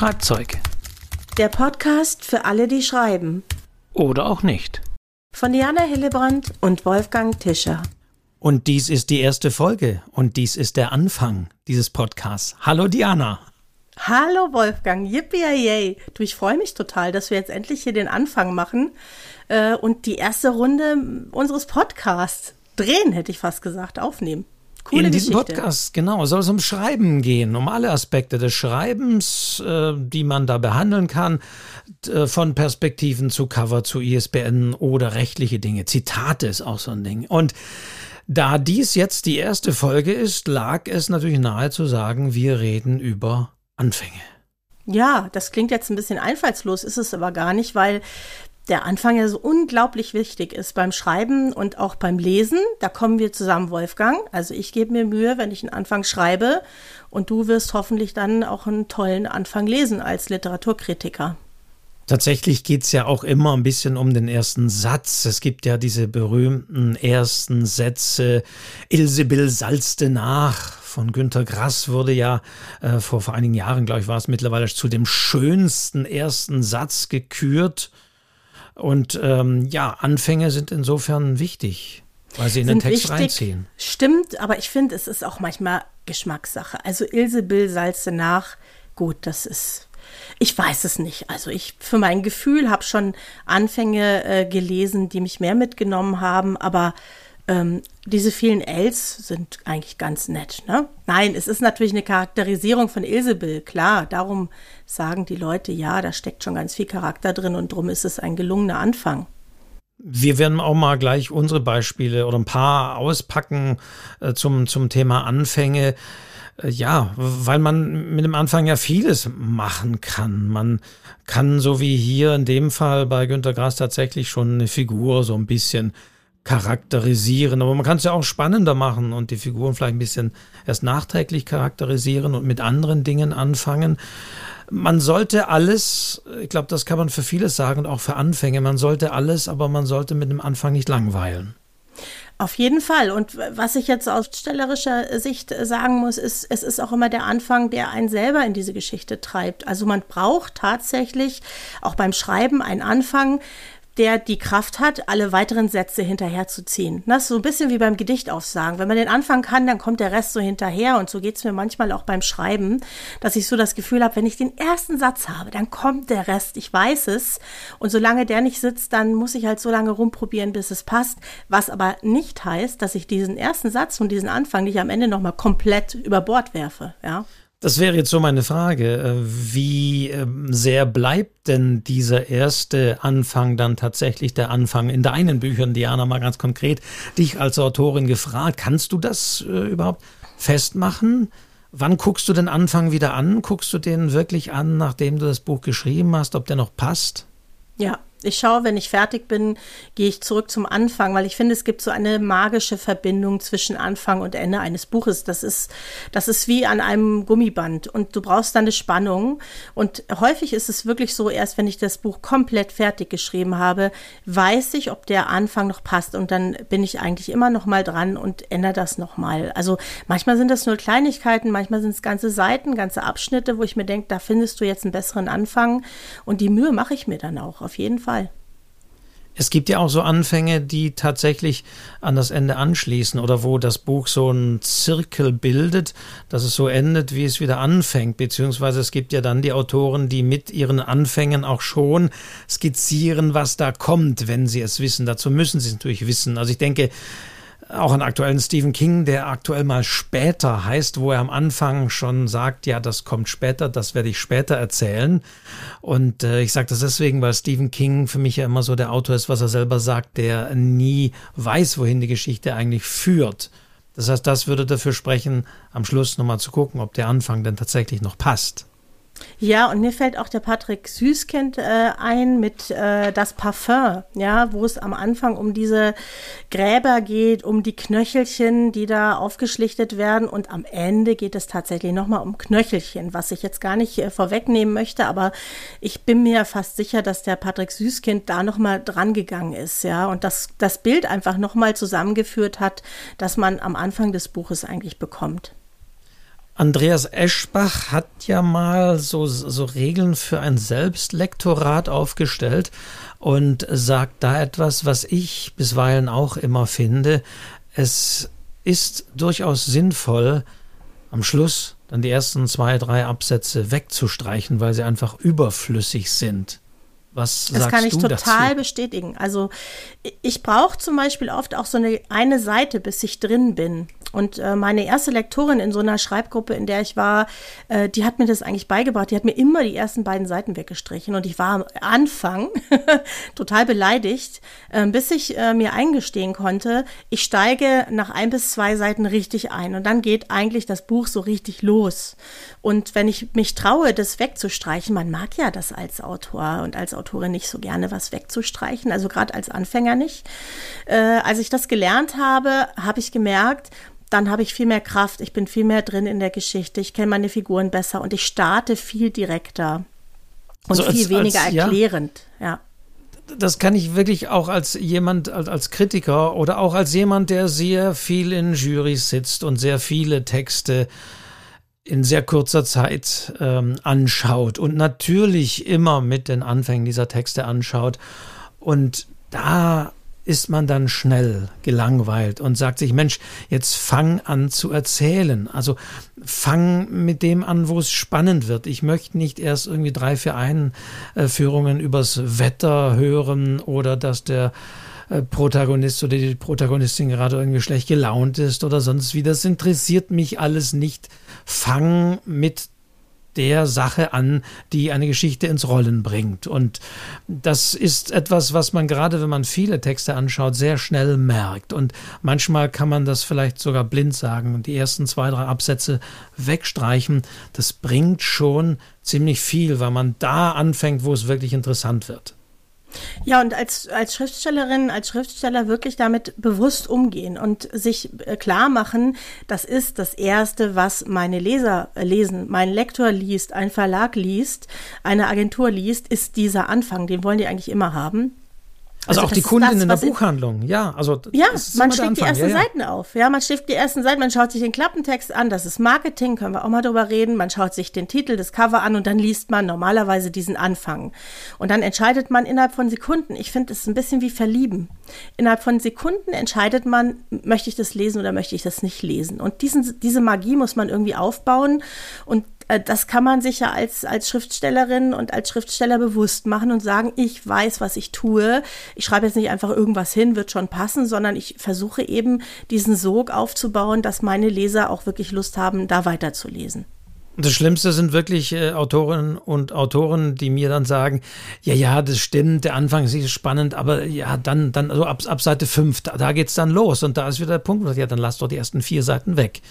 Schreibzeug. Der Podcast für alle, die schreiben. Oder auch nicht. Von Diana Hillebrand und Wolfgang Tischer. Und dies ist die erste Folge und dies ist der Anfang dieses Podcasts. Hallo Diana. Hallo Wolfgang, yippie. Du, ich freue mich total, dass wir jetzt endlich hier den Anfang machen äh, und die erste Runde unseres Podcasts drehen, hätte ich fast gesagt, aufnehmen. Coole In diesem Geschichte. Podcast, genau, soll es um Schreiben gehen, um alle Aspekte des Schreibens, äh, die man da behandeln kann, äh, von Perspektiven zu Cover, zu ISBN oder rechtliche Dinge. Zitate ist auch so ein Ding. Und da dies jetzt die erste Folge ist, lag es natürlich nahe zu sagen, wir reden über Anfänge. Ja, das klingt jetzt ein bisschen einfallslos, ist es aber gar nicht, weil der Anfang ja so unglaublich wichtig ist beim Schreiben und auch beim Lesen. Da kommen wir zusammen, Wolfgang. Also ich gebe mir Mühe, wenn ich einen Anfang schreibe und du wirst hoffentlich dann auch einen tollen Anfang lesen als Literaturkritiker. Tatsächlich geht es ja auch immer ein bisschen um den ersten Satz. Es gibt ja diese berühmten ersten Sätze. Ilsebill salzte nach von Günter Grass wurde ja äh, vor, vor einigen Jahren, glaube ich, war es mittlerweile zu dem schönsten ersten Satz gekürt. Und ähm, ja, Anfänge sind insofern wichtig, weil sie in den Text wichtig, reinziehen. Stimmt, aber ich finde, es ist auch manchmal Geschmackssache. Also Ilsebill salzte nach. Gut, das ist ich weiß es nicht. Also ich für mein Gefühl habe schon Anfänge äh, gelesen, die mich mehr mitgenommen haben, aber ähm, diese vielen Ls sind eigentlich ganz nett. Ne? Nein, es ist natürlich eine Charakterisierung von Ilsebill, klar. Darum sagen die Leute, ja, da steckt schon ganz viel Charakter drin und darum ist es ein gelungener Anfang. Wir werden auch mal gleich unsere Beispiele oder ein paar auspacken äh, zum, zum Thema Anfänge. Äh, ja, weil man mit dem Anfang ja vieles machen kann. Man kann, so wie hier in dem Fall bei Günter Grass, tatsächlich schon eine Figur so ein bisschen charakterisieren. Aber man kann es ja auch spannender machen und die Figuren vielleicht ein bisschen erst nachträglich charakterisieren und mit anderen Dingen anfangen. Man sollte alles, ich glaube, das kann man für vieles sagen und auch für Anfänge, man sollte alles, aber man sollte mit dem Anfang nicht langweilen. Auf jeden Fall. Und was ich jetzt aus stellerischer Sicht sagen muss, ist, es ist auch immer der Anfang, der einen selber in diese Geschichte treibt. Also man braucht tatsächlich auch beim Schreiben einen Anfang, der die Kraft hat, alle weiteren Sätze hinterherzuziehen. Das ist so ein bisschen wie beim Gedicht aufsagen. Wenn man den Anfang kann, dann kommt der Rest so hinterher. Und so geht es mir manchmal auch beim Schreiben, dass ich so das Gefühl habe, wenn ich den ersten Satz habe, dann kommt der Rest. Ich weiß es. Und solange der nicht sitzt, dann muss ich halt so lange rumprobieren, bis es passt. Was aber nicht heißt, dass ich diesen ersten Satz und diesen Anfang nicht am Ende nochmal komplett über Bord werfe. Ja. Das wäre jetzt so meine Frage. Äh, wie ähm, sehr bleibt denn dieser erste Anfang dann tatsächlich der Anfang in deinen Büchern, Diana, mal ganz konkret, dich als Autorin gefragt, kannst du das äh, überhaupt festmachen? Wann guckst du den Anfang wieder an? Guckst du den wirklich an, nachdem du das Buch geschrieben hast, ob der noch passt? Ja, ich schaue, wenn ich fertig bin, gehe ich zurück zum Anfang, weil ich finde, es gibt so eine magische Verbindung zwischen Anfang und Ende eines Buches. Das ist, das ist wie an einem Gummiband und du brauchst dann eine Spannung. Und häufig ist es wirklich so, erst wenn ich das Buch komplett fertig geschrieben habe, weiß ich, ob der Anfang noch passt und dann bin ich eigentlich immer noch mal dran und ändere das noch mal. Also manchmal sind das nur Kleinigkeiten, manchmal sind es ganze Seiten, ganze Abschnitte, wo ich mir denke, da findest du jetzt einen besseren Anfang und die Mühe mache ich mir dann auch auf jeden Fall. Fall. Es gibt ja auch so Anfänge, die tatsächlich an das Ende anschließen oder wo das Buch so einen Zirkel bildet, dass es so endet, wie es wieder anfängt. Beziehungsweise es gibt ja dann die Autoren, die mit ihren Anfängen auch schon skizzieren, was da kommt, wenn sie es wissen. Dazu müssen sie es natürlich wissen. Also ich denke, auch einen aktuellen Stephen King, der aktuell mal später heißt, wo er am Anfang schon sagt, ja, das kommt später, das werde ich später erzählen. Und äh, ich sage das deswegen, weil Stephen King für mich ja immer so der Autor ist, was er selber sagt, der nie weiß, wohin die Geschichte eigentlich führt. Das heißt, das würde dafür sprechen, am Schluss nochmal zu gucken, ob der Anfang denn tatsächlich noch passt. Ja, und mir fällt auch der Patrick Süßkind äh, ein mit äh, das Parfum, ja, wo es am Anfang um diese Gräber geht, um die Knöchelchen, die da aufgeschlichtet werden. Und am Ende geht es tatsächlich nochmal um Knöchelchen, was ich jetzt gar nicht äh, vorwegnehmen möchte, aber ich bin mir fast sicher, dass der Patrick Süßkind da nochmal dran gegangen ist, ja, und das, das Bild einfach nochmal zusammengeführt hat, dass man am Anfang des Buches eigentlich bekommt. Andreas Eschbach hat ja mal so, so Regeln für ein Selbstlektorat aufgestellt und sagt da etwas, was ich bisweilen auch immer finde. Es ist durchaus sinnvoll, am Schluss dann die ersten zwei, drei Absätze wegzustreichen, weil sie einfach überflüssig sind. Was das sagst kann ich total dazu? bestätigen. Also ich brauche zum Beispiel oft auch so eine, eine Seite, bis ich drin bin. Und äh, meine erste Lektorin in so einer Schreibgruppe, in der ich war, äh, die hat mir das eigentlich beigebracht. Die hat mir immer die ersten beiden Seiten weggestrichen. Und ich war am Anfang total beleidigt, äh, bis ich äh, mir eingestehen konnte, ich steige nach ein bis zwei Seiten richtig ein. Und dann geht eigentlich das Buch so richtig los. Und wenn ich mich traue, das wegzustreichen, man mag ja das als Autor und als Autorin nicht so gerne, was wegzustreichen, also gerade als Anfänger nicht. Äh, als ich das gelernt habe, habe ich gemerkt, dann habe ich viel mehr Kraft, ich bin viel mehr drin in der Geschichte, ich kenne meine Figuren besser und ich starte viel direkter und Also als- viel weniger als- erklärend. Ja. das kann ich wirklich auch als jemand, als, als Kritiker oder auch als jemand, der sehr viel in Jurys sitzt und sehr viele Texte in sehr kurzer Zeit ähm, anschaut und natürlich immer mit den Anfängen dieser Texte anschaut. Und da ist man dann schnell gelangweilt und sagt sich, Mensch, jetzt fang an zu erzählen. Also fang mit dem an, wo es spannend wird. Ich möchte nicht erst irgendwie drei, vier Einführungen übers Wetter hören oder dass der Protagonist oder die Protagonistin gerade irgendwie schlecht gelaunt ist oder sonst wie. Das interessiert mich alles nicht. Fang mit der Sache an, die eine Geschichte ins Rollen bringt. Und das ist etwas, was man gerade, wenn man viele Texte anschaut, sehr schnell merkt. Und manchmal kann man das vielleicht sogar blind sagen und die ersten zwei, drei Absätze wegstreichen. Das bringt schon ziemlich viel, weil man da anfängt, wo es wirklich interessant wird. Ja, und als, als Schriftstellerin, als Schriftsteller wirklich damit bewusst umgehen und sich äh, klar machen, das ist das Erste, was meine Leser äh, lesen, mein Lektor liest, ein Verlag liest, eine Agentur liest, ist dieser Anfang. Den wollen die eigentlich immer haben. Also, Also auch die Kunden das, in der Buchhandlung, ja. Also Ja, man schlägt die ersten ja, ja. Seiten auf. Ja, man schlägt die ersten Seiten, man schaut sich den Klappentext an, das ist Marketing, können wir auch mal drüber reden. Man schaut sich den Titel, das Cover an und dann liest man normalerweise diesen Anfang. Und dann entscheidet man innerhalb von Sekunden. Ich finde, es ist ein bisschen wie Verlieben. Innerhalb von Sekunden entscheidet man, möchte ich das lesen oder möchte ich das nicht lesen. Und diesen, diese Magie muss man irgendwie aufbauen. Und das kann man sich ja als, als Schriftstellerin und als Schriftsteller bewusst machen und sagen, ich weiß, was ich tue. Ich schreibe jetzt nicht einfach irgendwas hin, wird schon passen, sondern ich versuche eben diesen Sog aufzubauen, dass meine Leser auch wirklich Lust haben, da weiterzulesen. Das Schlimmste sind wirklich äh, Autorinnen und Autoren, die mir dann sagen, ja, ja, das stimmt, der Anfang ist spannend, aber ja, dann, dann, also ab, ab Seite 5, da, da geht's dann los und da ist wieder der Punkt, ja, dann lass doch die ersten vier Seiten weg.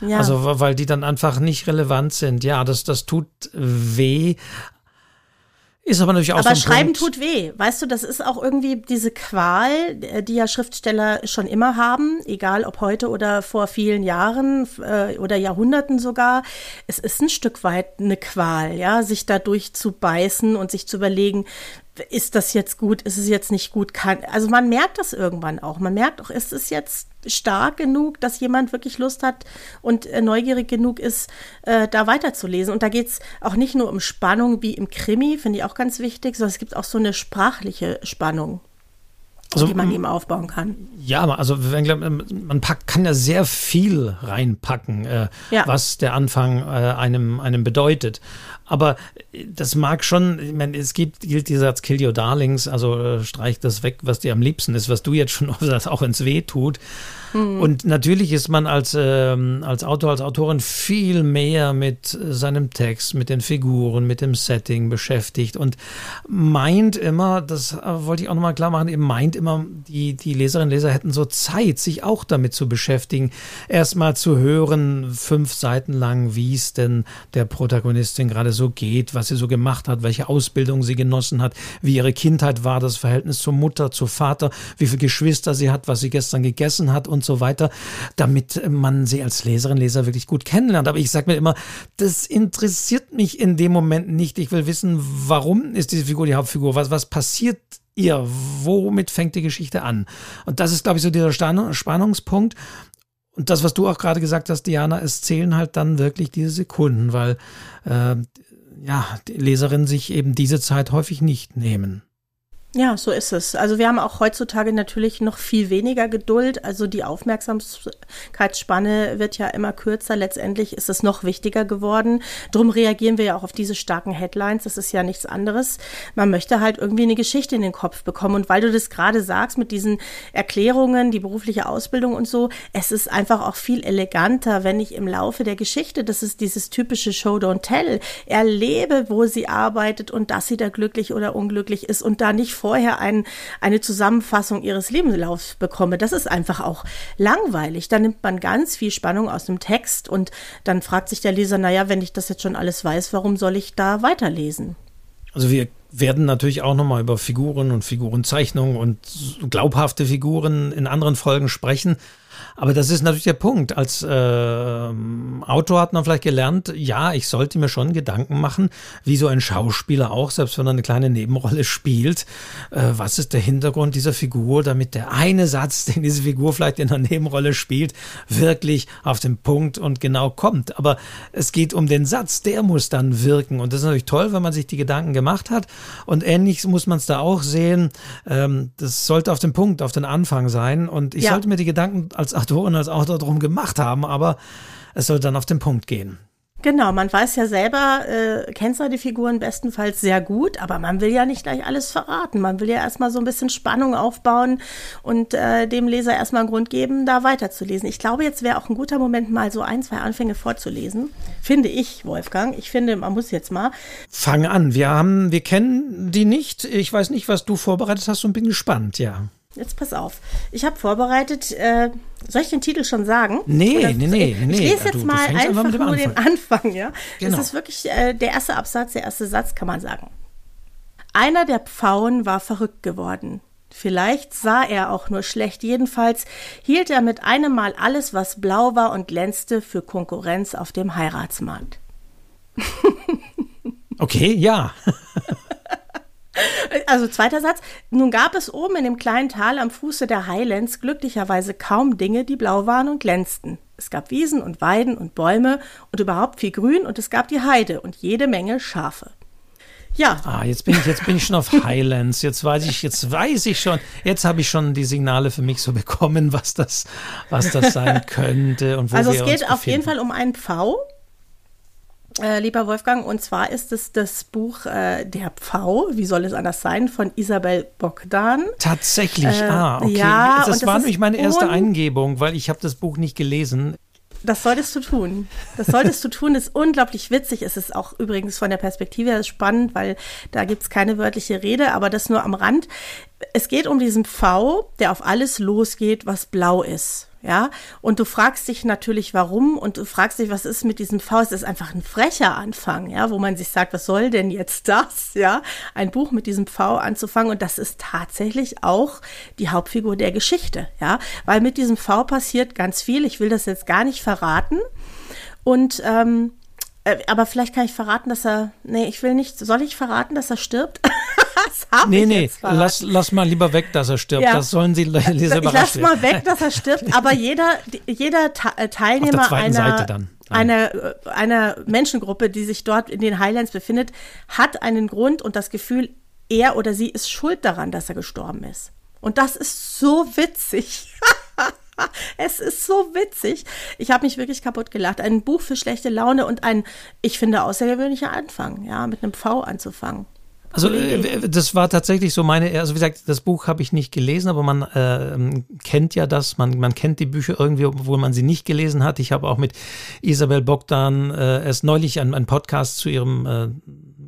Ja. Also, weil die dann einfach nicht relevant sind. Ja, das, das tut weh. Ist aber natürlich auch Aber so Schreiben Punkt. tut weh. Weißt du, das ist auch irgendwie diese Qual, äh, die ja Schriftsteller schon immer haben, egal ob heute oder vor vielen Jahren äh, oder Jahrhunderten sogar. Es ist ein Stück weit eine Qual, ja, sich da durchzubeißen und sich zu überlegen, ist das jetzt gut, ist es jetzt nicht gut? Kann, also man merkt das irgendwann auch. Man merkt auch, ist es jetzt stark genug, dass jemand wirklich Lust hat und äh, neugierig genug ist, äh, da weiterzulesen. Und da geht's auch nicht nur um Spannung wie im Krimi, finde ich auch ganz wichtig, sondern es gibt auch so eine sprachliche Spannung, Also, die man eben aufbauen kann. Ja, also glaub, man packt, kann ja sehr viel reinpacken, äh, Ja. was der Anfang äh, einem, einem bedeutet. Aber äh, das mag schon, ich meine, es gibt, gilt dieser Satz Kill Your Darlings, also äh, streich das weg, was dir am liebsten ist, was du jetzt schon sagst, auch ins Weh tut. Und natürlich ist man als, ähm, als Autor, als Autorin viel mehr mit äh, seinem Text, mit den Figuren, mit dem Setting beschäftigt und meint immer, das wollte ich auch nochmal klar machen, eben meint immer, die, die Leserinnen und Leser hätten so Zeit, sich auch damit zu beschäftigen, erstmal zu hören, fünf Seiten lang, wie es denn der Protagonistin gerade so geht, was sie so gemacht hat, welche Ausbildung sie genossen hat, wie ihre Kindheit war, das Verhältnis zur Mutter, zu Vater, wie viele Geschwister sie hat, was sie gestern gegessen hat und so weiter, damit man sie als Leserin, Leser wirklich gut kennenlernt. Aber ich sage mir immer, das interessiert mich in dem Moment nicht. Ich will wissen, warum ist diese Figur die Hauptfigur? Was, was passiert ihr? Womit fängt die Geschichte an? Und das ist, glaube ich, so dieser Spannungspunkt. Und das, was du auch gerade gesagt hast, Diana, es zählen halt dann wirklich diese Sekunden, weil äh, ja, die Leserinnen sich eben diese Zeit häufig nicht nehmen. Ja, so ist es. Also wir haben auch heutzutage natürlich noch viel weniger Geduld. Also die Aufmerksamkeitsspanne wird ja immer kürzer. Letztendlich ist es noch wichtiger geworden. Drum reagieren wir ja auch auf diese starken Headlines. Das ist ja nichts anderes. Man möchte halt irgendwie eine Geschichte in den Kopf bekommen. Und weil du das gerade sagst mit diesen Erklärungen, die berufliche Ausbildung und so, es ist einfach auch viel eleganter, wenn ich im Laufe der Geschichte, das ist dieses typische Show Don't Tell, erlebe, wo sie arbeitet und dass sie da glücklich oder unglücklich ist und da nicht vorher ein, eine Zusammenfassung ihres Lebenslaufs bekomme. Das ist einfach auch langweilig. Da nimmt man ganz viel Spannung aus dem Text und dann fragt sich der Leser, naja, wenn ich das jetzt schon alles weiß, warum soll ich da weiterlesen? Also wir werden natürlich auch nochmal über Figuren und Figurenzeichnungen und glaubhafte Figuren in anderen Folgen sprechen. Aber das ist natürlich der Punkt. Als äh, Autor hat man vielleicht gelernt, ja, ich sollte mir schon Gedanken machen, wie so ein Schauspieler auch, selbst wenn er eine kleine Nebenrolle spielt, äh, was ist der Hintergrund dieser Figur, damit der eine Satz, den diese Figur vielleicht in einer Nebenrolle spielt, wirklich auf den Punkt und genau kommt. Aber es geht um den Satz, der muss dann wirken. Und das ist natürlich toll, wenn man sich die Gedanken gemacht hat. Und ähnlich muss man es da auch sehen. Ähm, das sollte auf den Punkt, auf den Anfang sein. Und ich ja. sollte mir die Gedanken als Autorin, als Autor drum gemacht haben, aber es soll dann auf den Punkt gehen. Genau, man weiß ja selber, äh, kennt seine Figuren bestenfalls sehr gut, aber man will ja nicht gleich alles verraten. Man will ja erstmal so ein bisschen Spannung aufbauen und äh, dem Leser erstmal einen Grund geben, da weiterzulesen. Ich glaube, jetzt wäre auch ein guter Moment, mal so ein, zwei Anfänge vorzulesen. Finde ich, Wolfgang. Ich finde, man muss jetzt mal. Fang an. Wir haben, wir kennen die nicht. Ich weiß nicht, was du vorbereitet hast und bin gespannt, ja. Jetzt pass auf. Ich habe vorbereitet, äh, soll ich den Titel schon sagen? Nee, Oder, nee, nee, nee. Ich lese jetzt du, mal du einfach nur Anfang. den Anfang, ja. Genau. Das ist wirklich äh, der erste Absatz, der erste Satz, kann man sagen. Einer der Pfauen war verrückt geworden. Vielleicht sah er auch nur schlecht. Jedenfalls hielt er mit einem Mal alles, was blau war und glänzte, für Konkurrenz auf dem Heiratsmarkt. okay, ja. Also zweiter Satz. Nun gab es oben in dem kleinen Tal am Fuße der Highlands glücklicherweise kaum Dinge, die blau waren und glänzten. Es gab Wiesen und Weiden und Bäume und überhaupt viel Grün und es gab die Heide und jede Menge Schafe. Ja. Ah, jetzt bin ich, jetzt bin ich schon auf Highlands. Jetzt weiß ich, jetzt weiß ich schon, jetzt habe ich schon die Signale für mich so bekommen, was das, was das sein könnte und wo Also es geht auf jeden Fall um einen Pfau, äh, lieber Wolfgang, und zwar ist es das Buch äh, Der Pfau, wie soll es anders sein, von Isabel Bogdan. Tatsächlich, äh, ah, okay. Ja, das, das war nämlich meine erste Eingebung, weil ich habe das Buch nicht gelesen. Das solltest du tun. Das solltest du tun. Ist unglaublich witzig. Es ist auch übrigens von der Perspektive her spannend, weil da gibt es keine wörtliche Rede, aber das nur am Rand. Es geht um diesen Pfau, der auf alles losgeht, was blau ist ja, und du fragst dich natürlich, warum und du fragst dich, was ist mit diesem Faust? Es ist einfach ein frecher Anfang, ja, wo man sich sagt, was soll denn jetzt das, ja, ein Buch mit diesem V anzufangen und das ist tatsächlich auch die Hauptfigur der Geschichte, ja, weil mit diesem V passiert ganz viel. Ich will das jetzt gar nicht verraten und ähm, äh, aber vielleicht kann ich verraten, dass er. Nee, ich will nicht. Soll ich verraten, dass er stirbt? das hab nee, ich nee, jetzt lass, lass mal lieber weg, dass er stirbt. Ja. Das sollen Sie Leser überraschen. Lass mal weg, dass er stirbt. Aber jeder, jeder äh, Teilnehmer einer, einer, äh, einer Menschengruppe, die sich dort in den Highlands befindet, hat einen Grund und das Gefühl, er oder sie ist schuld daran, dass er gestorben ist. Und das ist so witzig. es ist so witzig. Ich habe mich wirklich kaputt gelacht. Ein Buch für schlechte Laune und ein, ich finde, außergewöhnlicher Anfang, ja, mit einem V anzufangen. Also äh, das war tatsächlich so meine, also wie gesagt, das Buch habe ich nicht gelesen, aber man äh, kennt ja das, man, man kennt die Bücher irgendwie, obwohl man sie nicht gelesen hat. Ich habe auch mit Isabel Bogdan äh, erst neulich einen, einen Podcast zu ihrem äh,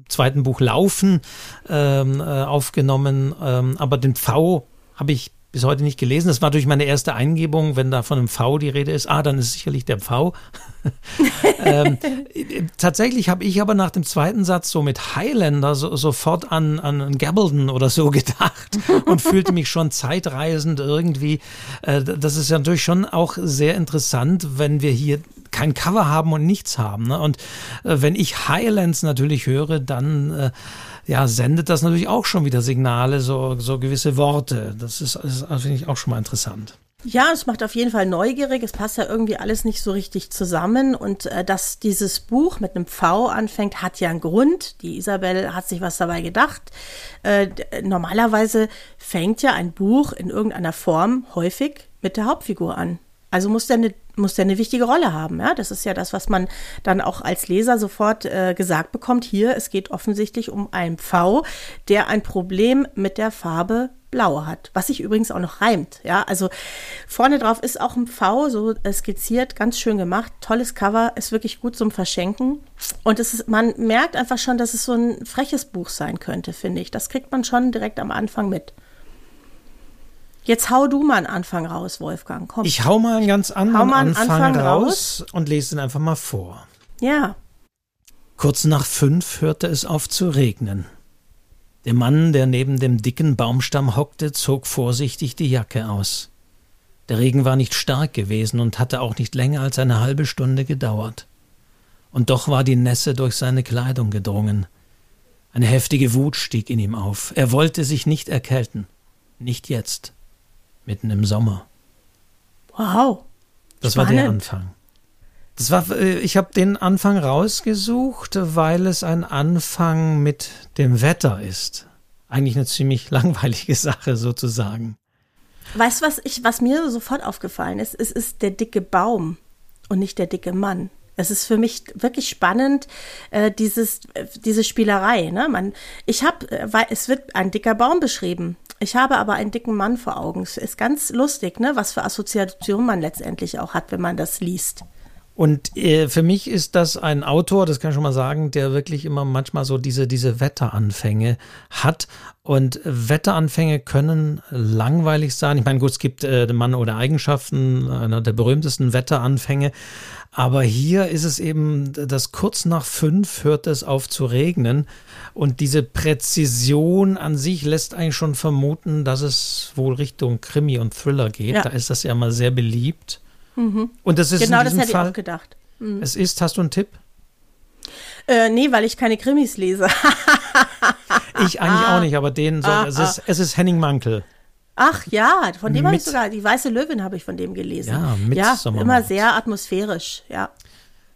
zweiten Buch Laufen ähm, äh, aufgenommen, ähm, aber den V habe ich bis heute nicht gelesen. Das war natürlich meine erste Eingebung, wenn da von einem V die Rede ist. Ah, dann ist sicherlich der V. ähm, tatsächlich habe ich aber nach dem zweiten Satz so mit Highlander so, sofort an, an Gabaldon oder so gedacht und fühlte mich schon zeitreisend irgendwie. Äh, das ist ja natürlich schon auch sehr interessant, wenn wir hier kein Cover haben und nichts haben. Ne? Und äh, wenn ich Highlands natürlich höre, dann äh, ja, sendet das natürlich auch schon wieder Signale, so, so gewisse Worte. Das ist, das finde ich auch schon mal interessant. Ja, es macht auf jeden Fall neugierig. Es passt ja irgendwie alles nicht so richtig zusammen. Und äh, dass dieses Buch mit einem V anfängt, hat ja einen Grund. Die Isabel hat sich was dabei gedacht. Äh, normalerweise fängt ja ein Buch in irgendeiner Form häufig mit der Hauptfigur an. Also muss der eine muss der eine wichtige Rolle haben. Ja, das ist ja das, was man dann auch als Leser sofort äh, gesagt bekommt. Hier, es geht offensichtlich um einen V, der ein Problem mit der Farbe Blau hat, was sich übrigens auch noch reimt. Ja, also vorne drauf ist auch ein V, so skizziert, ganz schön gemacht, tolles Cover, ist wirklich gut zum Verschenken. Und es ist, man merkt einfach schon, dass es so ein freches Buch sein könnte, finde ich. Das kriegt man schon direkt am Anfang mit. Jetzt hau du mal einen Anfang raus, Wolfgang. Komm. Ich hau mal einen ganz anderen einen Anfang, Anfang raus, raus und lese ihn einfach mal vor. Ja. Kurz nach fünf hörte es auf zu regnen. Der Mann, der neben dem dicken Baumstamm hockte, zog vorsichtig die Jacke aus. Der Regen war nicht stark gewesen und hatte auch nicht länger als eine halbe Stunde gedauert. Und doch war die Nässe durch seine Kleidung gedrungen. Eine heftige Wut stieg in ihm auf. Er wollte sich nicht erkälten. Nicht jetzt. Mitten im Sommer. Wow. Das Spannend. war der Anfang. Das war, äh, ich habe den Anfang rausgesucht, weil es ein Anfang mit dem Wetter ist. Eigentlich eine ziemlich langweilige Sache sozusagen. Weißt du, was, ich, was mir sofort aufgefallen ist? Es ist der dicke Baum und nicht der dicke Mann. Es ist für mich wirklich spannend, äh, dieses, äh, diese Spielerei. Ne? Man, ich habe, äh, es wird ein dicker Baum beschrieben. Ich habe aber einen dicken Mann vor Augen. Es ist ganz lustig, ne? was für Assoziationen man letztendlich auch hat, wenn man das liest. Und äh, für mich ist das ein Autor, das kann ich schon mal sagen, der wirklich immer manchmal so diese, diese Wetteranfänge hat. Und Wetteranfänge können langweilig sein. Ich meine, gut, es gibt äh, Mann oder Eigenschaften, einer der berühmtesten Wetteranfänge. Aber hier ist es eben, dass kurz nach fünf hört es auf zu regnen. Und diese Präzision an sich lässt eigentlich schon vermuten, dass es wohl Richtung Krimi und Thriller geht. Ja. Da ist das ja mal sehr beliebt. Mhm. Und das ist genau, in diesem das hätte Fall, ich auch gedacht. Mhm. Es ist, hast du einen Tipp? Äh, nee, weil ich keine Krimis lese. ich eigentlich ah. auch nicht, aber den soll, ah, es, ist, ah. es ist Henning Mankel. Ach ja, von dem habe ich sogar, die Weiße Löwin habe ich von dem gelesen. Ja, mit ja immer sehr atmosphärisch, ja.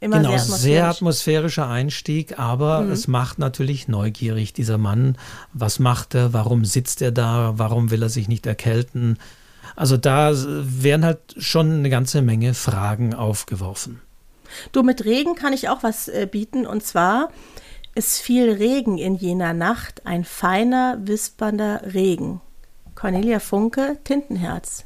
Immer genau, sehr, atmosphärisch. sehr atmosphärischer Einstieg, aber mhm. es macht natürlich neugierig, dieser Mann. Was macht er? Warum sitzt er da? Warum will er sich nicht erkälten? Also da werden halt schon eine ganze Menge Fragen aufgeworfen. Du, mit Regen kann ich auch was äh, bieten und zwar es fiel Regen in jener Nacht, ein feiner, wispernder Regen. Cornelia Funke, Tintenherz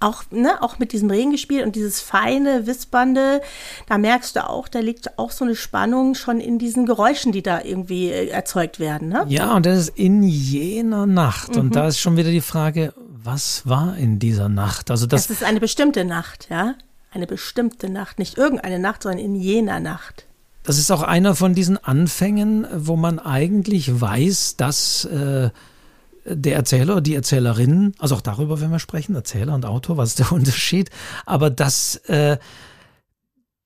auch, ne, auch mit diesem Regen gespielt und dieses feine, wispernde, da merkst du auch, da liegt auch so eine Spannung schon in diesen Geräuschen, die da irgendwie äh, erzeugt werden. Ne? Ja, und das ist in jener Nacht. Mhm. Und da ist schon wieder die Frage, was war in dieser Nacht? Also das, das ist eine bestimmte Nacht, ja. Eine bestimmte Nacht, nicht irgendeine Nacht, sondern in jener Nacht. Das ist auch einer von diesen Anfängen, wo man eigentlich weiß, dass äh, der Erzähler, die Erzählerin, also auch darüber werden wir sprechen, Erzähler und Autor, was ist der Unterschied? Aber dass äh,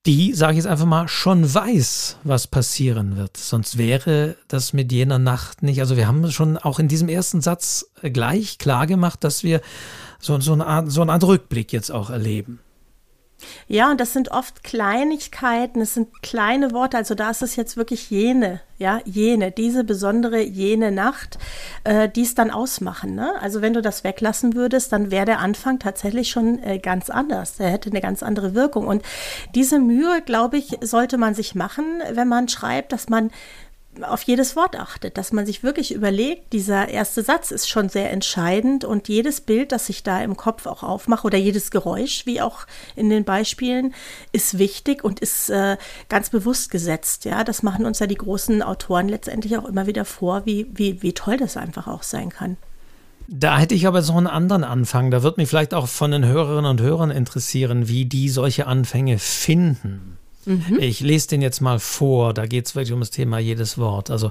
die, sage ich jetzt einfach mal, schon weiß, was passieren wird. Sonst wäre das mit jener Nacht nicht. Also wir haben schon auch in diesem ersten Satz gleich klar gemacht, dass wir so, so, eine Art, so eine Art Rückblick jetzt auch erleben. Ja, und das sind oft Kleinigkeiten, es sind kleine Worte. Also da ist es jetzt wirklich jene, ja, jene, diese besondere jene Nacht, äh, die es dann ausmachen. Ne? Also wenn du das weglassen würdest, dann wäre der Anfang tatsächlich schon äh, ganz anders. Er hätte eine ganz andere Wirkung. Und diese Mühe, glaube ich, sollte man sich machen, wenn man schreibt, dass man auf jedes Wort achtet, dass man sich wirklich überlegt, dieser erste Satz ist schon sehr entscheidend und jedes Bild, das ich da im Kopf auch aufmache oder jedes Geräusch, wie auch in den Beispielen, ist wichtig und ist äh, ganz bewusst gesetzt. Ja, das machen uns ja die großen Autoren letztendlich auch immer wieder vor, wie, wie, wie toll das einfach auch sein kann. Da hätte ich aber so einen anderen Anfang. Da wird mich vielleicht auch von den Hörerinnen und Hörern interessieren, wie die solche Anfänge finden. Mhm. Ich lese den jetzt mal vor, da geht es wirklich um das Thema jedes Wort. Also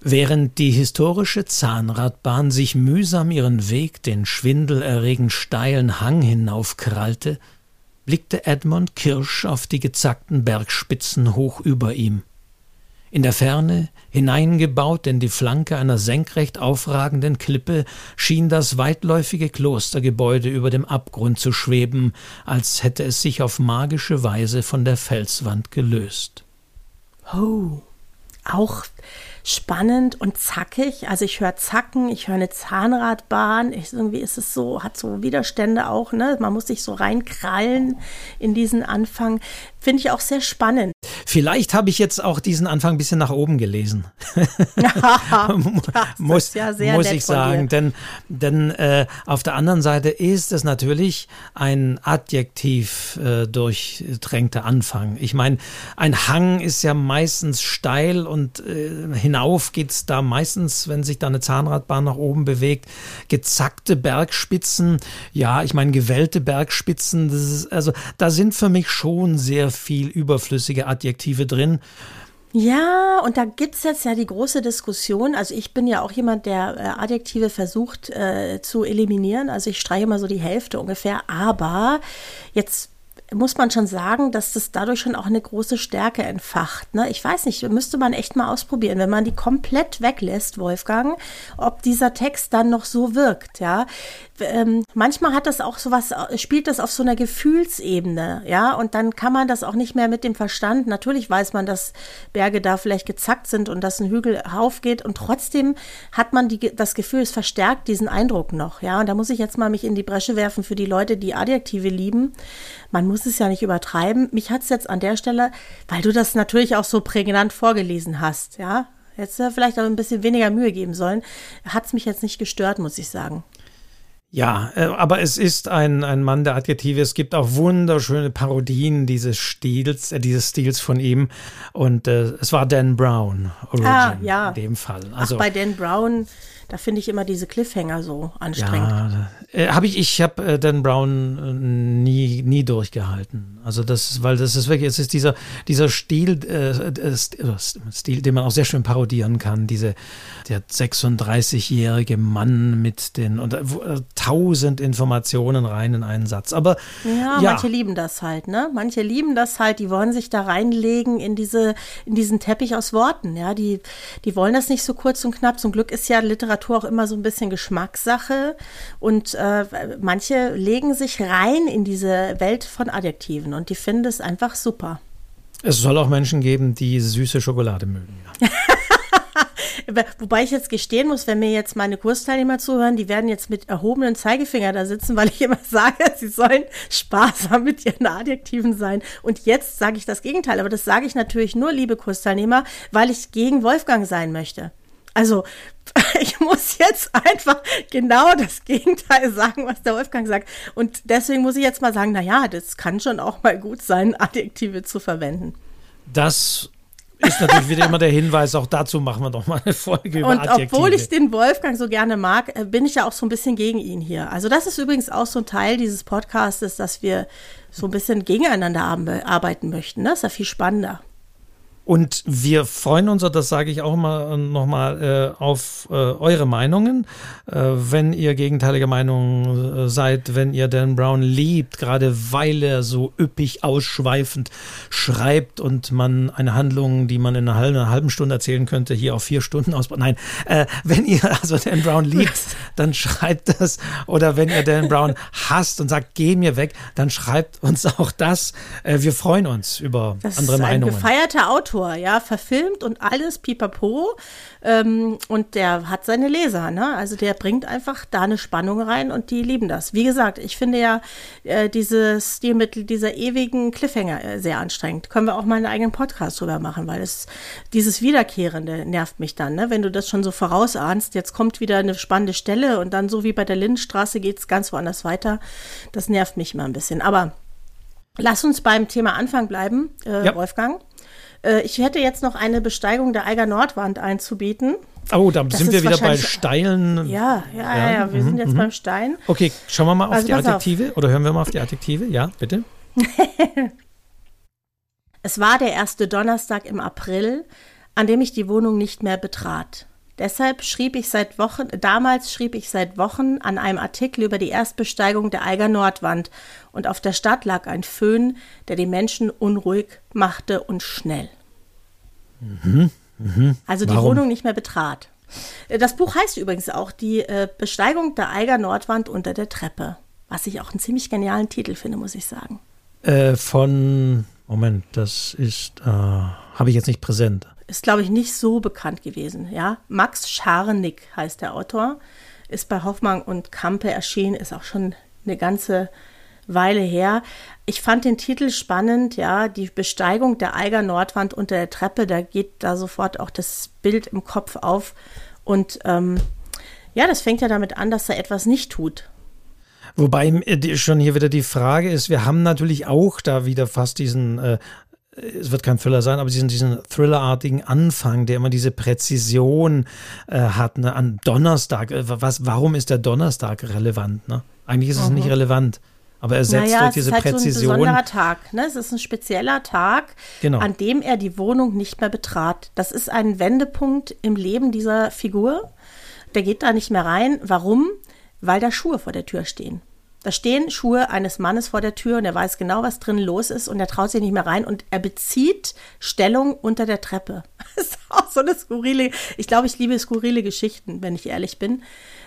Während die historische Zahnradbahn sich mühsam ihren Weg den schwindelerregend steilen Hang hinaufkrallte, blickte Edmund Kirsch auf die gezackten Bergspitzen hoch über ihm. In der Ferne, hineingebaut in die Flanke einer senkrecht aufragenden Klippe, schien das weitläufige Klostergebäude über dem Abgrund zu schweben, als hätte es sich auf magische Weise von der Felswand gelöst. Oh, auch spannend und zackig. Also ich höre Zacken, ich höre eine Zahnradbahn. Ich, irgendwie ist es so, hat so Widerstände auch, ne? Man muss sich so reinkrallen in diesen Anfang. Finde ich auch sehr spannend. Vielleicht habe ich jetzt auch diesen Anfang ein bisschen nach oben gelesen. muss ja muss ich sagen. Denn, denn äh, auf der anderen Seite ist es natürlich ein adjektiv äh, durchdrängter Anfang. Ich meine, ein Hang ist ja meistens steil und äh, hinauf geht es da meistens, wenn sich da eine Zahnradbahn nach oben bewegt. Gezackte Bergspitzen, ja, ich meine, gewellte Bergspitzen, das ist, also da sind für mich schon sehr viel überflüssige Adjektive drin. Ja, und da gibt es jetzt ja die große Diskussion. Also ich bin ja auch jemand, der äh, Adjektive versucht äh, zu eliminieren. Also ich streiche immer so die Hälfte ungefähr. Aber jetzt muss man schon sagen, dass das dadurch schon auch eine große Stärke entfacht. Ne? Ich weiß nicht, müsste man echt mal ausprobieren, wenn man die komplett weglässt, Wolfgang, ob dieser Text dann noch so wirkt. Ja, ähm, manchmal hat das auch sowas, spielt das auf so einer Gefühlsebene, ja, und dann kann man das auch nicht mehr mit dem Verstand. Natürlich weiß man, dass Berge da vielleicht gezackt sind und dass ein Hügel aufgeht und trotzdem hat man die, das Gefühl, es verstärkt diesen Eindruck noch, ja. Und da muss ich jetzt mal mich in die Bresche werfen für die Leute, die Adjektive lieben. Man muss es ja nicht übertreiben. Mich hat es jetzt an der Stelle, weil du das natürlich auch so prägnant vorgelesen hast, ja, Hättest du vielleicht auch ein bisschen weniger Mühe geben sollen. Hat es mich jetzt nicht gestört, muss ich sagen. Ja, äh, aber es ist ein, ein Mann der Adjektive. Es gibt auch wunderschöne Parodien dieses Stils, äh, dieses Stils von ihm. Und äh, es war Dan Brown, Origin ah, ja. in dem Fall. Also, Ach, bei Dan Brown da finde ich immer diese Cliffhanger so anstrengend. Ja, äh, habe ich, ich habe äh, Dan Brown äh, nie, nie durchgehalten. Also das, weil das ist wirklich, es ist dieser, dieser Stil, äh, äh Stil, den man auch sehr schön parodieren kann. Diese, der 36-jährige Mann mit den und äh, tausend Informationen rein in einen Satz. Aber ja, ja, manche lieben das halt, ne? Manche lieben das halt. Die wollen sich da reinlegen in diese, in diesen Teppich aus Worten. Ja, die, die wollen das nicht so kurz und knapp. Zum Glück ist ja Literatur Literatur auch immer so ein bisschen Geschmackssache und äh, manche legen sich rein in diese Welt von Adjektiven und die finden es einfach super. Es soll auch Menschen geben, die süße Schokolade mögen. Ja. Wobei ich jetzt gestehen muss, wenn mir jetzt meine Kursteilnehmer zuhören, die werden jetzt mit erhobenen Zeigefinger da sitzen, weil ich immer sage, sie sollen sparsam mit ihren Adjektiven sein. Und jetzt sage ich das Gegenteil. Aber das sage ich natürlich nur, liebe Kursteilnehmer, weil ich gegen Wolfgang sein möchte. Also ich muss jetzt einfach genau das Gegenteil sagen, was der Wolfgang sagt. Und deswegen muss ich jetzt mal sagen, naja, das kann schon auch mal gut sein, Adjektive zu verwenden. Das ist natürlich wieder immer der Hinweis, auch dazu machen wir doch mal eine Folge über Und Adjektive. obwohl ich den Wolfgang so gerne mag, äh, bin ich ja auch so ein bisschen gegen ihn hier. Also das ist übrigens auch so ein Teil dieses Podcasts, dass wir so ein bisschen gegeneinander arbeiten möchten. Das ist ja viel spannender. Und wir freuen uns, und das sage ich auch immer nochmal, äh, auf äh, eure Meinungen. Äh, wenn ihr gegenteiliger Meinung äh, seid, wenn ihr Dan Brown liebt, gerade weil er so üppig ausschweifend schreibt und man eine Handlung, die man in einer halben, einer halben Stunde erzählen könnte, hier auf vier Stunden ausbaut. Nein, äh, wenn ihr also Dan Brown liebt, dann schreibt das. Oder wenn ihr Dan Brown hasst und sagt, geh mir weg, dann schreibt uns auch das. Äh, wir freuen uns über das andere Meinungen. Das ist ein gefeierter Autor. Autor, ja, verfilmt und alles pipapo. Ähm, und der hat seine Leser, ne? Also der bringt einfach da eine Spannung rein und die lieben das. Wie gesagt, ich finde ja äh, dieses Stilmittel dieser ewigen Cliffhanger äh, sehr anstrengend. Können wir auch mal einen eigenen Podcast drüber machen, weil es dieses Wiederkehrende nervt mich dann, ne? Wenn du das schon so vorausahnst, jetzt kommt wieder eine spannende Stelle und dann so wie bei der Lindenstraße geht es ganz woanders weiter. Das nervt mich mal ein bisschen. Aber Lass uns beim Thema Anfang bleiben, äh, ja. Wolfgang. Äh, ich hätte jetzt noch eine Besteigung der Eiger Nordwand einzubieten. Oh, da das sind wir wieder bei steilen. Ja, ja, ja, ja wir mhm, sind jetzt mhm. beim Stein. Okay, schauen wir mal auf also, die Adjektive auf. oder hören wir mal auf die Adjektive. Ja, bitte. es war der erste Donnerstag im April, an dem ich die Wohnung nicht mehr betrat. Deshalb schrieb ich seit Wochen, damals schrieb ich seit Wochen an einem Artikel über die Erstbesteigung der Eiger Nordwand und auf der Stadt lag ein Föhn, der die Menschen unruhig machte und schnell. Mhm. Mhm. Also die Warum? Wohnung nicht mehr betrat. Das Buch heißt übrigens auch Die äh, Besteigung der Eiger Nordwand unter der Treppe. Was ich auch einen ziemlich genialen Titel finde, muss ich sagen. Äh, von, Moment, das ist, äh, habe ich jetzt nicht präsent. Ist, glaube ich, nicht so bekannt gewesen. Ja? Max Scharnick heißt der Autor, ist bei Hoffmann und Kampe erschienen, ist auch schon eine ganze Weile her. Ich fand den Titel spannend, ja, die Besteigung der Eiger Nordwand unter der Treppe, da geht da sofort auch das Bild im Kopf auf. Und ähm, ja, das fängt ja damit an, dass er etwas nicht tut. Wobei äh, schon hier wieder die Frage ist, wir haben natürlich auch da wieder fast diesen äh, es wird kein Thriller sein, aber diesen, diesen Thriller-artigen Anfang, der immer diese Präzision äh, hat, ne? an Donnerstag. Äh, was, warum ist der Donnerstag relevant? Ne? Eigentlich ist es mhm. nicht relevant. Aber er setzt naja, durch diese es ist halt Präzision. So ein besonderer Tag. Ne? Es ist ein spezieller Tag, genau. an dem er die Wohnung nicht mehr betrat. Das ist ein Wendepunkt im Leben dieser Figur. Der geht da nicht mehr rein. Warum? Weil da Schuhe vor der Tür stehen. Da stehen Schuhe eines Mannes vor der Tür und er weiß genau, was drin los ist und er traut sich nicht mehr rein und er bezieht Stellung unter der Treppe. Das ist auch so eine skurrile, ich glaube, ich liebe skurrile Geschichten, wenn ich ehrlich bin.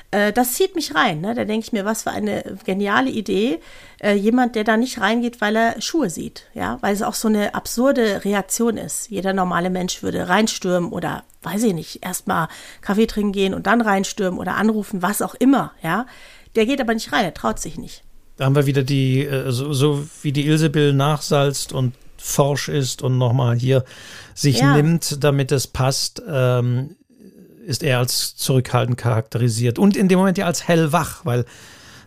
Äh, das zieht mich rein. Ne? Da denke ich mir, was für eine geniale Idee. Äh, jemand, der da nicht reingeht, weil er Schuhe sieht. Ja, weil es auch so eine absurde Reaktion ist. Jeder normale Mensch würde reinstürmen oder, weiß ich nicht, erstmal Kaffee trinken gehen und dann reinstürmen oder anrufen, was auch immer. Ja, der geht aber nicht rein, er traut sich nicht. Da haben wir wieder die, äh, so, so wie die Ilsebill nachsalzt und forsch ist und nochmal hier sich ja. nimmt, damit es passt, ähm, ist er als zurückhaltend charakterisiert. Und in dem Moment ja als hellwach, weil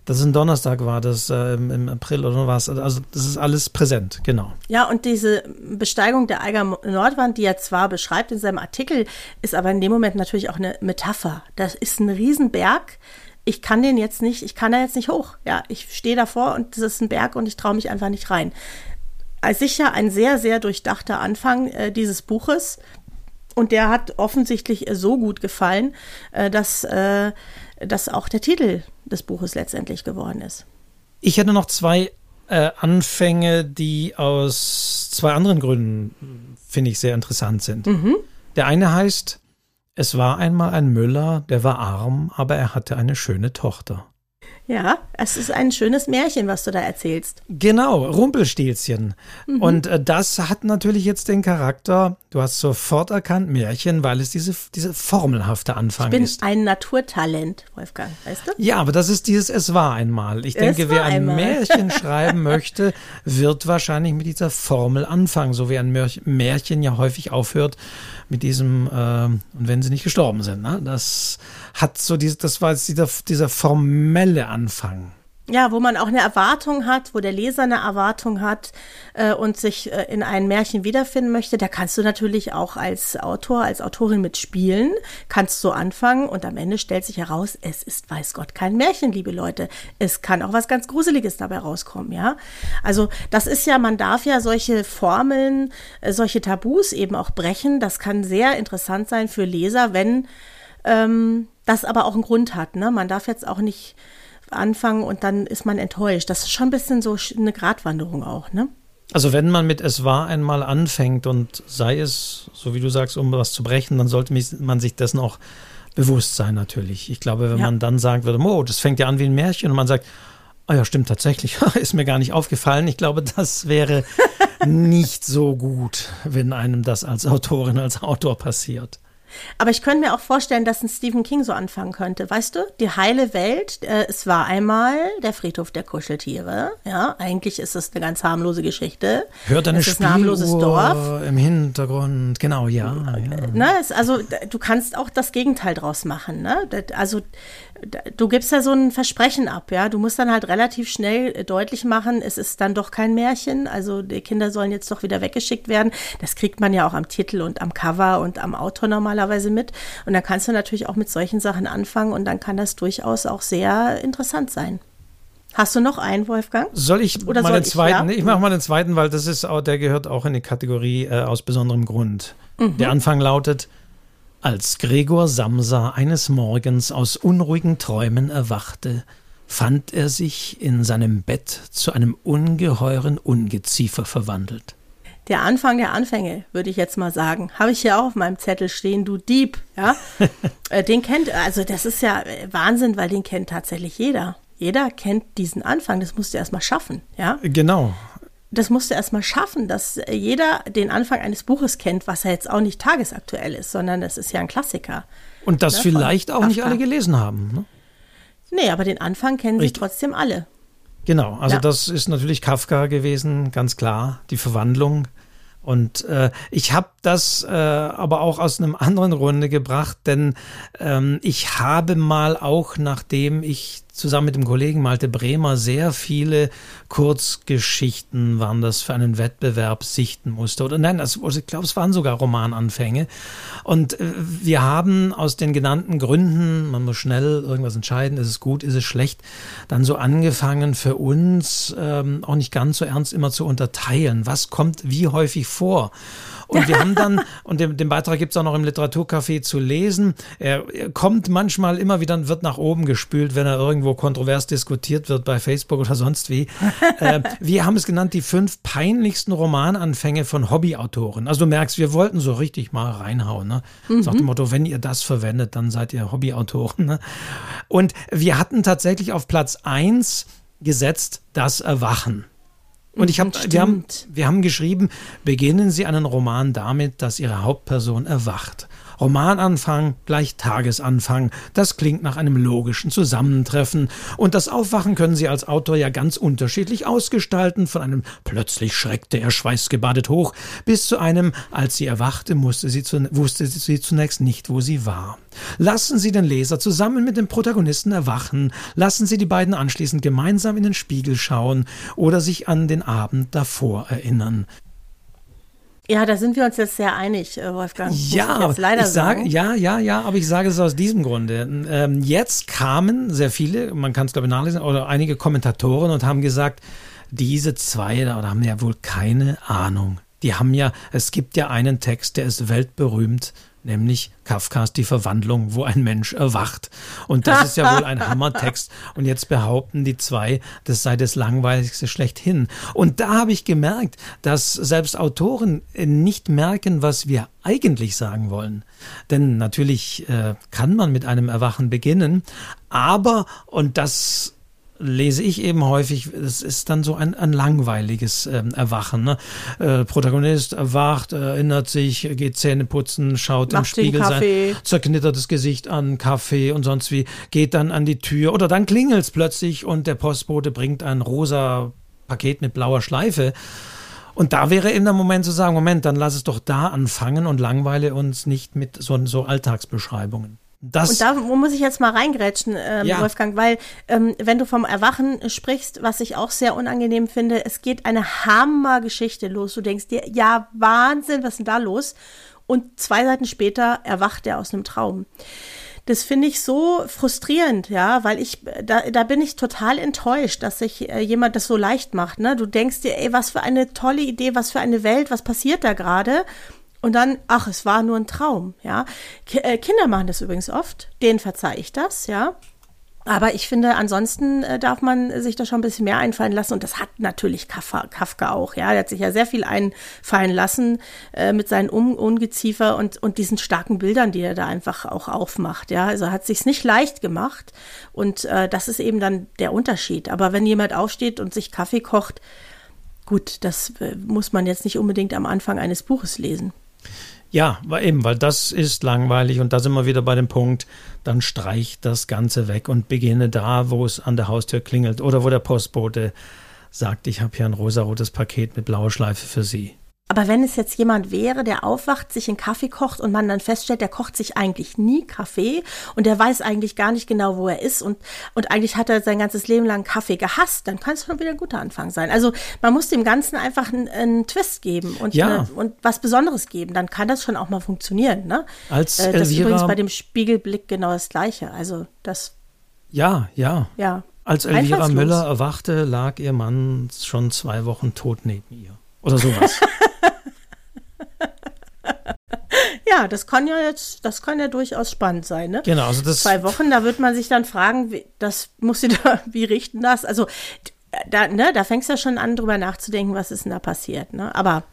das ein Donnerstag war, das äh, im April oder was. Also das ist alles präsent, genau. Ja, und diese Besteigung der Eiger Nordwand, die er zwar beschreibt in seinem Artikel, ist aber in dem Moment natürlich auch eine Metapher. Das ist ein Riesenberg, ich kann den jetzt nicht, ich kann da jetzt nicht hoch. Ja, ich stehe davor und das ist ein Berg und ich traue mich einfach nicht rein. Als sicher ein sehr, sehr durchdachter Anfang äh, dieses Buches. Und der hat offensichtlich äh, so gut gefallen, äh, dass, äh, dass auch der Titel des Buches letztendlich geworden ist. Ich hätte noch zwei Anfänge, die aus zwei anderen Gründen, finde ich, sehr interessant sind. Mhm. Der eine heißt es war einmal ein Müller, der war arm, aber er hatte eine schöne Tochter. Ja, es ist ein schönes Märchen, was du da erzählst. Genau, Rumpelstilzchen. Mhm. Und äh, das hat natürlich jetzt den Charakter, du hast sofort erkannt, Märchen, weil es diese, diese formelhafte Anfang ist. Ich bin ein Naturtalent, Wolfgang, weißt du? Ja, aber das ist dieses Es war einmal. Ich denke, wer ein einmal. Märchen schreiben möchte, wird wahrscheinlich mit dieser Formel anfangen, so wie ein Märchen ja häufig aufhört mit diesem, äh, und wenn sie nicht gestorben sind. Ne? Das hat so diese, das war jetzt dieser, dieser formelle Anfang. Ja, wo man auch eine Erwartung hat, wo der Leser eine Erwartung hat äh, und sich äh, in ein Märchen wiederfinden möchte, da kannst du natürlich auch als Autor, als Autorin mitspielen, kannst so anfangen und am Ende stellt sich heraus, es ist, weiß Gott, kein Märchen, liebe Leute. Es kann auch was ganz Gruseliges dabei rauskommen, ja. Also das ist ja, man darf ja solche Formeln, äh, solche Tabus eben auch brechen. Das kann sehr interessant sein für Leser, wenn ähm, das aber auch einen Grund hat. Ne? Man darf jetzt auch nicht anfangen und dann ist man enttäuscht. Das ist schon ein bisschen so eine Gratwanderung auch, ne? Also wenn man mit Es war einmal anfängt und sei es, so wie du sagst, um was zu brechen, dann sollte man sich dessen auch bewusst sein natürlich. Ich glaube, wenn ja. man dann sagen würde, oh, das fängt ja an wie ein Märchen und man sagt, oh ja, stimmt tatsächlich, ist mir gar nicht aufgefallen. Ich glaube, das wäre nicht so gut, wenn einem das als Autorin, als Autor passiert. Aber ich könnte mir auch vorstellen, dass ein Stephen King so anfangen könnte. Weißt du, die heile Welt, äh, es war einmal der Friedhof der Kuscheltiere. Ja, eigentlich ist es eine ganz harmlose Geschichte. Hört eine es ist ein harmloses Dorf. im Hintergrund, genau, ja. ja. Ne, es, also du kannst auch das Gegenteil draus machen. Ne? Also du gibst ja so ein Versprechen ab, ja. Du musst dann halt relativ schnell äh, deutlich machen, es ist dann doch kein Märchen. Also die Kinder sollen jetzt doch wieder weggeschickt werden. Das kriegt man ja auch am Titel und am Cover und am Autor normalerweise mit. Und dann kannst du natürlich auch mit solchen Sachen anfangen und dann kann das durchaus auch sehr interessant sein. Hast du noch einen, Wolfgang? Soll ich Oder mal den zweiten? Ich, ja? ich mache mal den zweiten, weil das ist auch, der gehört auch in die Kategorie äh, aus besonderem Grund. Mhm. Der Anfang lautet, als Gregor Samsa eines Morgens aus unruhigen Träumen erwachte, fand er sich in seinem Bett zu einem ungeheuren Ungeziefer verwandelt. Der Anfang der Anfänge, würde ich jetzt mal sagen. Habe ich hier auch auf meinem Zettel stehen, du Dieb, ja. Äh, den kennt, also das ist ja Wahnsinn, weil den kennt tatsächlich jeder. Jeder kennt diesen Anfang, das musst du erstmal schaffen, ja. Genau. Das musst du erstmal schaffen, dass jeder den Anfang eines Buches kennt, was ja jetzt auch nicht tagesaktuell ist, sondern das ist ja ein Klassiker. Und das ne, vielleicht auch Kafka. nicht alle gelesen haben. Ne? Nee, aber den Anfang kennen Richtig. sie trotzdem alle. Genau, also ja. das ist natürlich Kafka gewesen, ganz klar, die Verwandlung. Und äh, ich habe das äh, aber auch aus einem anderen Runde gebracht, denn ähm, ich habe mal auch, nachdem ich zusammen mit dem Kollegen Malte Bremer sehr viele Kurzgeschichten waren das für einen Wettbewerb sichten musste. Oder nein, das, ich glaube, es waren sogar Romananfänge. Und äh, wir haben aus den genannten Gründen, man muss schnell irgendwas entscheiden, ist es gut, ist es schlecht, dann so angefangen für uns ähm, auch nicht ganz so ernst immer zu unterteilen. Was kommt wie häufig vor? Und wir haben dann, und den, den Beitrag gibt es auch noch im Literaturcafé zu lesen, er, er, kommt manchmal immer wieder, wird nach oben gespült, wenn er irgendwo kontrovers diskutiert wird bei Facebook oder sonst wie. äh, wir haben es genannt, die fünf peinlichsten Romananfänge von Hobbyautoren. Also du merkst, wir wollten so richtig mal reinhauen. Ne? Mhm. Nach dem Motto, wenn ihr das verwendet, dann seid ihr Hobbyautoren. Ne? Und wir hatten tatsächlich auf Platz eins gesetzt das Erwachen. Und ich habe, wir haben, wir haben geschrieben, beginnen Sie einen Roman damit, dass Ihre Hauptperson erwacht. Romananfang gleich Tagesanfang. Das klingt nach einem logischen Zusammentreffen. Und das Aufwachen können Sie als Autor ja ganz unterschiedlich ausgestalten, von einem plötzlich schreckte er schweißgebadet hoch, bis zu einem, als sie erwachte, musste sie wusste sie zunächst nicht, wo sie war. Lassen Sie den Leser zusammen mit dem Protagonisten erwachen, lassen Sie die beiden anschließend gemeinsam in den Spiegel schauen oder sich an den Abend davor erinnern. Ja, da sind wir uns jetzt sehr einig, äh, Wolfgang. Ja, ich leider ich sage, sagen. ja, ja, ja, aber ich sage es aus diesem Grunde. Ähm, jetzt kamen sehr viele, man kann es glaube ich nachlesen, oder einige Kommentatoren und haben gesagt, diese zwei da haben ja wohl keine Ahnung. Die haben ja, es gibt ja einen Text, der ist weltberühmt nämlich Kafkas Die Verwandlung, wo ein Mensch erwacht. Und das ist ja wohl ein Hammertext. Und jetzt behaupten die zwei, das sei das Langweiligste schlechthin. Und da habe ich gemerkt, dass selbst Autoren nicht merken, was wir eigentlich sagen wollen. Denn natürlich äh, kann man mit einem Erwachen beginnen, aber, und das lese ich eben häufig, es ist dann so ein, ein langweiliges ähm, Erwachen. Ne? Äh, Protagonist erwacht, erinnert sich, geht Zähne putzen, schaut Macht im Spiegel sein zerknittertes Gesicht an, Kaffee und sonst wie, geht dann an die Tür oder dann klingelt es plötzlich und der Postbote bringt ein rosa Paket mit blauer Schleife. Und da wäre eben der Moment zu sagen, Moment, dann lass es doch da anfangen und langweile uns nicht mit so, so Alltagsbeschreibungen. Das und da muss ich jetzt mal reingrätschen, ähm, ja. Wolfgang, weil ähm, wenn du vom Erwachen sprichst, was ich auch sehr unangenehm finde, es geht eine Hammergeschichte los. Du denkst dir, ja, Wahnsinn, was ist denn da los? Und zwei Seiten später erwacht er aus einem Traum. Das finde ich so frustrierend, ja, weil ich, da, da bin ich total enttäuscht, dass sich äh, jemand das so leicht macht. Ne? Du denkst dir, ey, was für eine tolle Idee, was für eine Welt, was passiert da gerade? Und dann, ach, es war nur ein Traum, ja. Äh, Kinder machen das übrigens oft, denen verzeihe ich das, ja. Aber ich finde, ansonsten äh, darf man sich da schon ein bisschen mehr einfallen lassen. Und das hat natürlich Kafka, Kafka auch. Ja, er hat sich ja sehr viel einfallen lassen äh, mit seinen um Ungeziefer und, und diesen starken Bildern, die er da einfach auch aufmacht. Ja, also hat sich's nicht leicht gemacht. Und äh, das ist eben dann der Unterschied. Aber wenn jemand aufsteht und sich Kaffee kocht, gut, das äh, muss man jetzt nicht unbedingt am Anfang eines Buches lesen. Ja, eben, weil das ist langweilig und da sind wir wieder bei dem Punkt, dann streich das Ganze weg und beginne da, wo es an der Haustür klingelt oder wo der Postbote sagt, ich habe hier ein rosarotes Paket mit blauer Schleife für Sie. Aber wenn es jetzt jemand wäre, der aufwacht, sich einen Kaffee kocht und man dann feststellt, der kocht sich eigentlich nie Kaffee und der weiß eigentlich gar nicht genau, wo er ist und, und eigentlich hat er sein ganzes Leben lang Kaffee gehasst, dann kann es schon wieder ein guter Anfang sein. Also man muss dem Ganzen einfach einen, einen Twist geben und, ja. eine, und was Besonderes geben, dann kann das schon auch mal funktionieren. Ne? Als äh, das ist übrigens bei dem Spiegelblick genau das Gleiche. Also das. Ja, ja. Ja. Als Elvira Müller erwachte, lag ihr Mann schon zwei Wochen tot neben ihr. Oder sowas. ja, das kann ja jetzt, das kann ja durchaus spannend sein, ne? Genau, also das. Zwei Wochen, da wird man sich dann fragen, wie, das muss sie da, wie richten das? Also, da, ne, da fängst du ja schon an, drüber nachzudenken, was ist denn da passiert, ne? Aber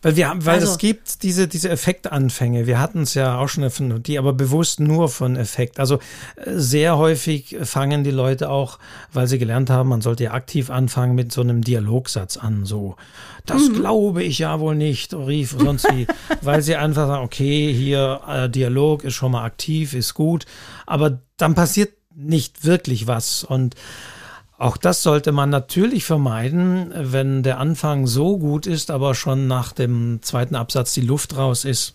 Weil wir haben, weil also, es gibt diese, diese Effektanfänge. Wir hatten es ja auch schon von, die aber bewusst nur von Effekt. Also äh, sehr häufig fangen die Leute auch, weil sie gelernt haben, man sollte ja aktiv anfangen mit so einem Dialogsatz an. So, das mhm. glaube ich ja wohl nicht, rief sonst wie, weil sie einfach sagen, okay, hier äh, Dialog ist schon mal aktiv, ist gut, aber dann passiert nicht wirklich was und auch das sollte man natürlich vermeiden, wenn der Anfang so gut ist, aber schon nach dem zweiten Absatz die Luft raus ist.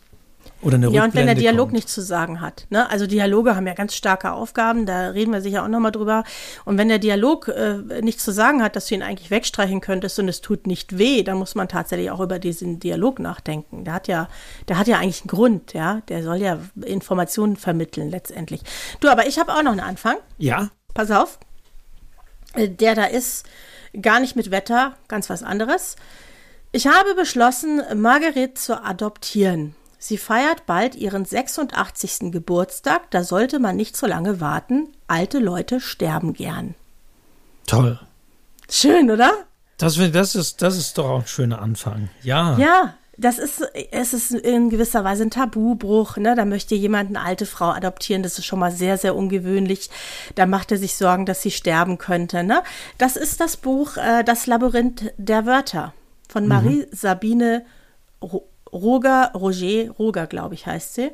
Oder eine ja, und wenn der Dialog kommt. nichts zu sagen hat. Ne? Also Dialoge haben ja ganz starke Aufgaben, da reden wir sicher auch nochmal drüber. Und wenn der Dialog äh, nichts zu sagen hat, dass du ihn eigentlich wegstreichen könntest und es tut nicht weh, dann muss man tatsächlich auch über diesen Dialog nachdenken. Der hat ja, der hat ja eigentlich einen Grund, ja. Der soll ja Informationen vermitteln letztendlich. Du, aber ich habe auch noch einen Anfang. Ja. Pass auf. Der da ist, gar nicht mit Wetter, ganz was anderes. Ich habe beschlossen, Marguerite zu adoptieren. Sie feiert bald ihren 86. Geburtstag, da sollte man nicht so lange warten. Alte Leute sterben gern. Toll. Schön, oder? Das, das, ist, das ist doch auch ein schöner Anfang. Ja. Ja, das ist, es ist in gewisser Weise ein Tabubruch. Ne? Da möchte jemand eine alte Frau adoptieren. Das ist schon mal sehr, sehr ungewöhnlich. Da macht er sich Sorgen, dass sie sterben könnte. Ne? Das ist das Buch äh, Das Labyrinth der Wörter von Marie mhm. Sabine Roger, Roger, Roger, glaube ich, heißt sie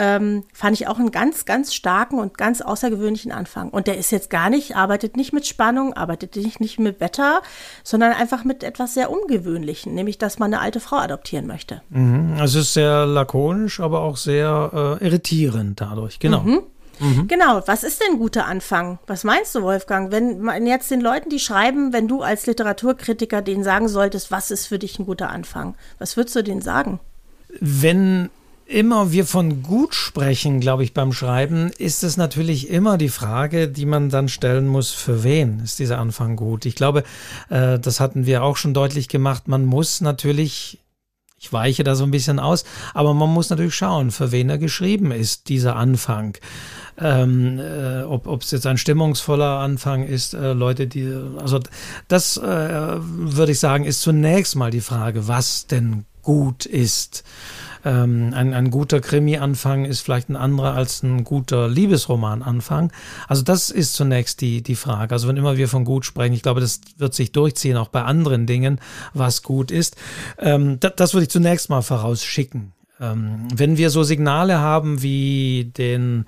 ähm, fand ich auch einen ganz, ganz starken und ganz außergewöhnlichen Anfang. Und der ist jetzt gar nicht, arbeitet nicht mit Spannung, arbeitet nicht, nicht mit Wetter, sondern einfach mit etwas sehr Ungewöhnlichen, nämlich, dass man eine alte Frau adoptieren möchte. Mhm. Also es ist sehr lakonisch, aber auch sehr äh, irritierend dadurch, genau. Mhm. Mhm. Genau, was ist denn ein guter Anfang? Was meinst du, Wolfgang? Wenn man jetzt den Leuten, die schreiben, wenn du als Literaturkritiker denen sagen solltest, was ist für dich ein guter Anfang? Was würdest du denen sagen? Wenn immer wir von gut sprechen, glaube ich, beim Schreiben, ist es natürlich immer die Frage, die man dann stellen muss, für wen ist dieser Anfang gut? Ich glaube, äh, das hatten wir auch schon deutlich gemacht. Man muss natürlich ich weiche da so ein bisschen aus, aber man muss natürlich schauen, für wen er geschrieben ist, dieser Anfang. Ähm, äh, ob es jetzt ein stimmungsvoller Anfang ist, äh, Leute, die, also das äh, würde ich sagen, ist zunächst mal die Frage, was denn gut ist. Ähm, ein, ein guter Krimi-Anfang ist vielleicht ein anderer als ein guter Liebesroman-Anfang. Also das ist zunächst die, die Frage. Also wenn immer wir von gut sprechen, ich glaube, das wird sich durchziehen, auch bei anderen Dingen, was gut ist. Ähm, das, das würde ich zunächst mal vorausschicken. Ähm, wenn wir so Signale haben wie den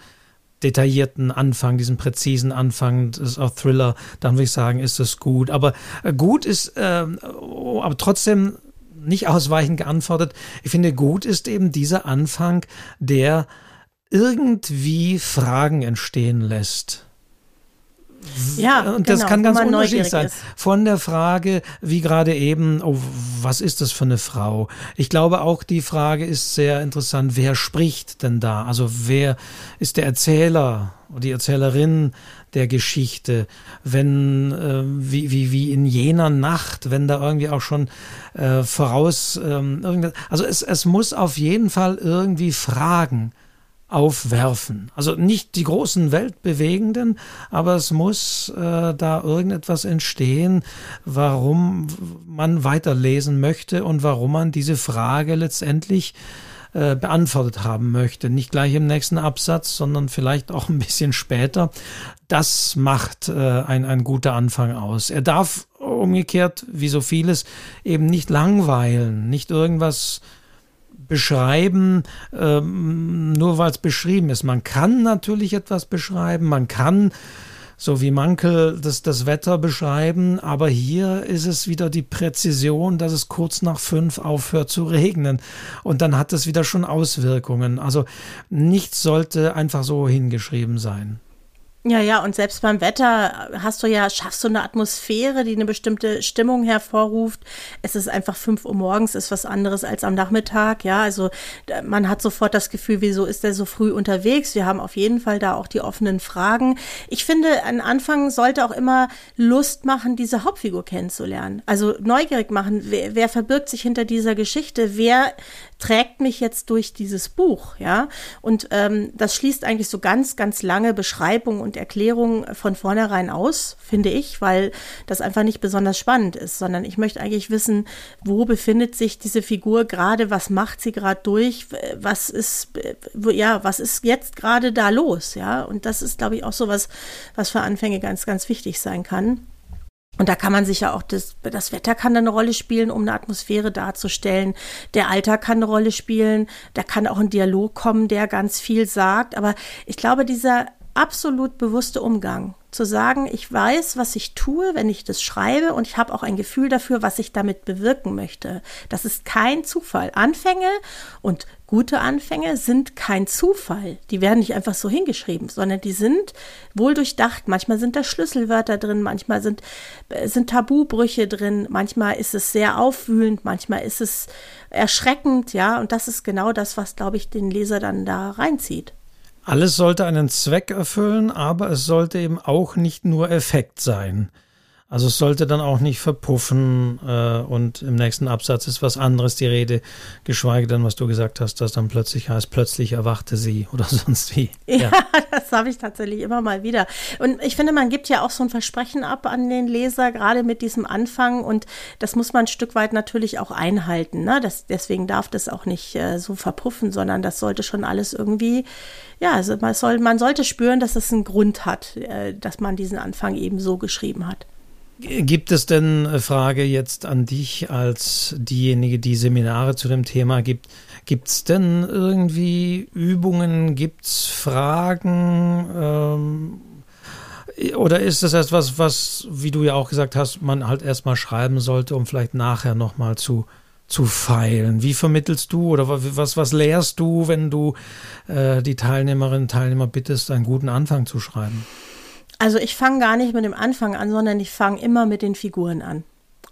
detaillierten Anfang, diesen präzisen Anfang des auch Thriller, dann würde ich sagen, ist das gut. Aber äh, gut ist, äh, aber trotzdem nicht ausweichend geantwortet. Ich finde, gut ist eben dieser Anfang, der irgendwie Fragen entstehen lässt. Ja, und das genau, kann ganz unterschiedlich sein. Ist. Von der Frage, wie gerade eben, oh, was ist das für eine Frau? Ich glaube auch, die Frage ist sehr interessant, wer spricht denn da? Also wer ist der Erzähler oder die Erzählerin der Geschichte, wenn äh, wie, wie, wie in jener Nacht, wenn da irgendwie auch schon äh, voraus, ähm, also es, es muss auf jeden Fall irgendwie Fragen aufwerfen. Also nicht die großen weltbewegenden, aber es muss äh, da irgendetwas entstehen, warum man weiterlesen möchte und warum man diese Frage letztendlich äh, beantwortet haben möchte. Nicht gleich im nächsten Absatz, sondern vielleicht auch ein bisschen später. Das macht äh, ein, ein guter Anfang aus. Er darf umgekehrt, wie so vieles, eben nicht langweilen, nicht irgendwas beschreiben, ähm, nur weil es beschrieben ist. Man kann natürlich etwas beschreiben, man kann so wie Mankel das, das Wetter beschreiben, aber hier ist es wieder die Präzision, dass es kurz nach fünf aufhört zu regnen und dann hat es wieder schon Auswirkungen. Also nichts sollte einfach so hingeschrieben sein. Ja, ja, und selbst beim Wetter hast du ja, schaffst du eine Atmosphäre, die eine bestimmte Stimmung hervorruft. Es ist einfach fünf Uhr morgens, ist was anderes als am Nachmittag. Ja, also man hat sofort das Gefühl, wieso ist der so früh unterwegs? Wir haben auf jeden Fall da auch die offenen Fragen. Ich finde, ein Anfang sollte auch immer Lust machen, diese Hauptfigur kennenzulernen. Also neugierig machen, wer, wer verbirgt sich hinter dieser Geschichte? Wer trägt mich jetzt durch dieses Buch? Ja, und ähm, das schließt eigentlich so ganz, ganz lange Beschreibungen und und Erklärung von vornherein aus, finde ich, weil das einfach nicht besonders spannend ist, sondern ich möchte eigentlich wissen, wo befindet sich diese Figur gerade, was macht sie gerade durch, was ist, ja, was ist jetzt gerade da los, ja? Und das ist, glaube ich, auch so was, was für Anfänge ganz, ganz wichtig sein kann. Und da kann man sich ja auch, das, das Wetter kann eine Rolle spielen, um eine Atmosphäre darzustellen. Der Alter kann eine Rolle spielen. Da kann auch ein Dialog kommen, der ganz viel sagt. Aber ich glaube, dieser absolut bewusste Umgang, zu sagen, ich weiß, was ich tue, wenn ich das schreibe und ich habe auch ein Gefühl dafür, was ich damit bewirken möchte. Das ist kein Zufall. Anfänge und gute Anfänge sind kein Zufall. Die werden nicht einfach so hingeschrieben, sondern die sind wohl durchdacht. Manchmal sind da Schlüsselwörter drin, manchmal sind, äh, sind Tabubrüche drin, manchmal ist es sehr aufwühlend, manchmal ist es erschreckend, ja. Und das ist genau das, was, glaube ich, den Leser dann da reinzieht. Alles sollte einen Zweck erfüllen, aber es sollte eben auch nicht nur Effekt sein. Also es sollte dann auch nicht verpuffen äh, und im nächsten Absatz ist was anderes die Rede, geschweige denn, was du gesagt hast, dass dann plötzlich heißt, plötzlich erwachte sie oder sonst wie. Ja, ja. das habe ich tatsächlich immer mal wieder. Und ich finde, man gibt ja auch so ein Versprechen ab an den Leser, gerade mit diesem Anfang und das muss man ein Stück weit natürlich auch einhalten. Ne? Das, deswegen darf das auch nicht äh, so verpuffen, sondern das sollte schon alles irgendwie, ja, also man, soll, man sollte spüren, dass es einen Grund hat, äh, dass man diesen Anfang eben so geschrieben hat. Gibt es denn, äh, Frage jetzt an dich als diejenige, die Seminare zu dem Thema gibt, gibt es denn irgendwie Übungen, gibt es Fragen? Ähm, oder ist das etwas, was, wie du ja auch gesagt hast, man halt erstmal schreiben sollte, um vielleicht nachher nochmal zu, zu feilen? Wie vermittelst du oder was, was lehrst du, wenn du äh, die Teilnehmerinnen und Teilnehmer bittest, einen guten Anfang zu schreiben? Also ich fange gar nicht mit dem Anfang an, sondern ich fange immer mit den Figuren an.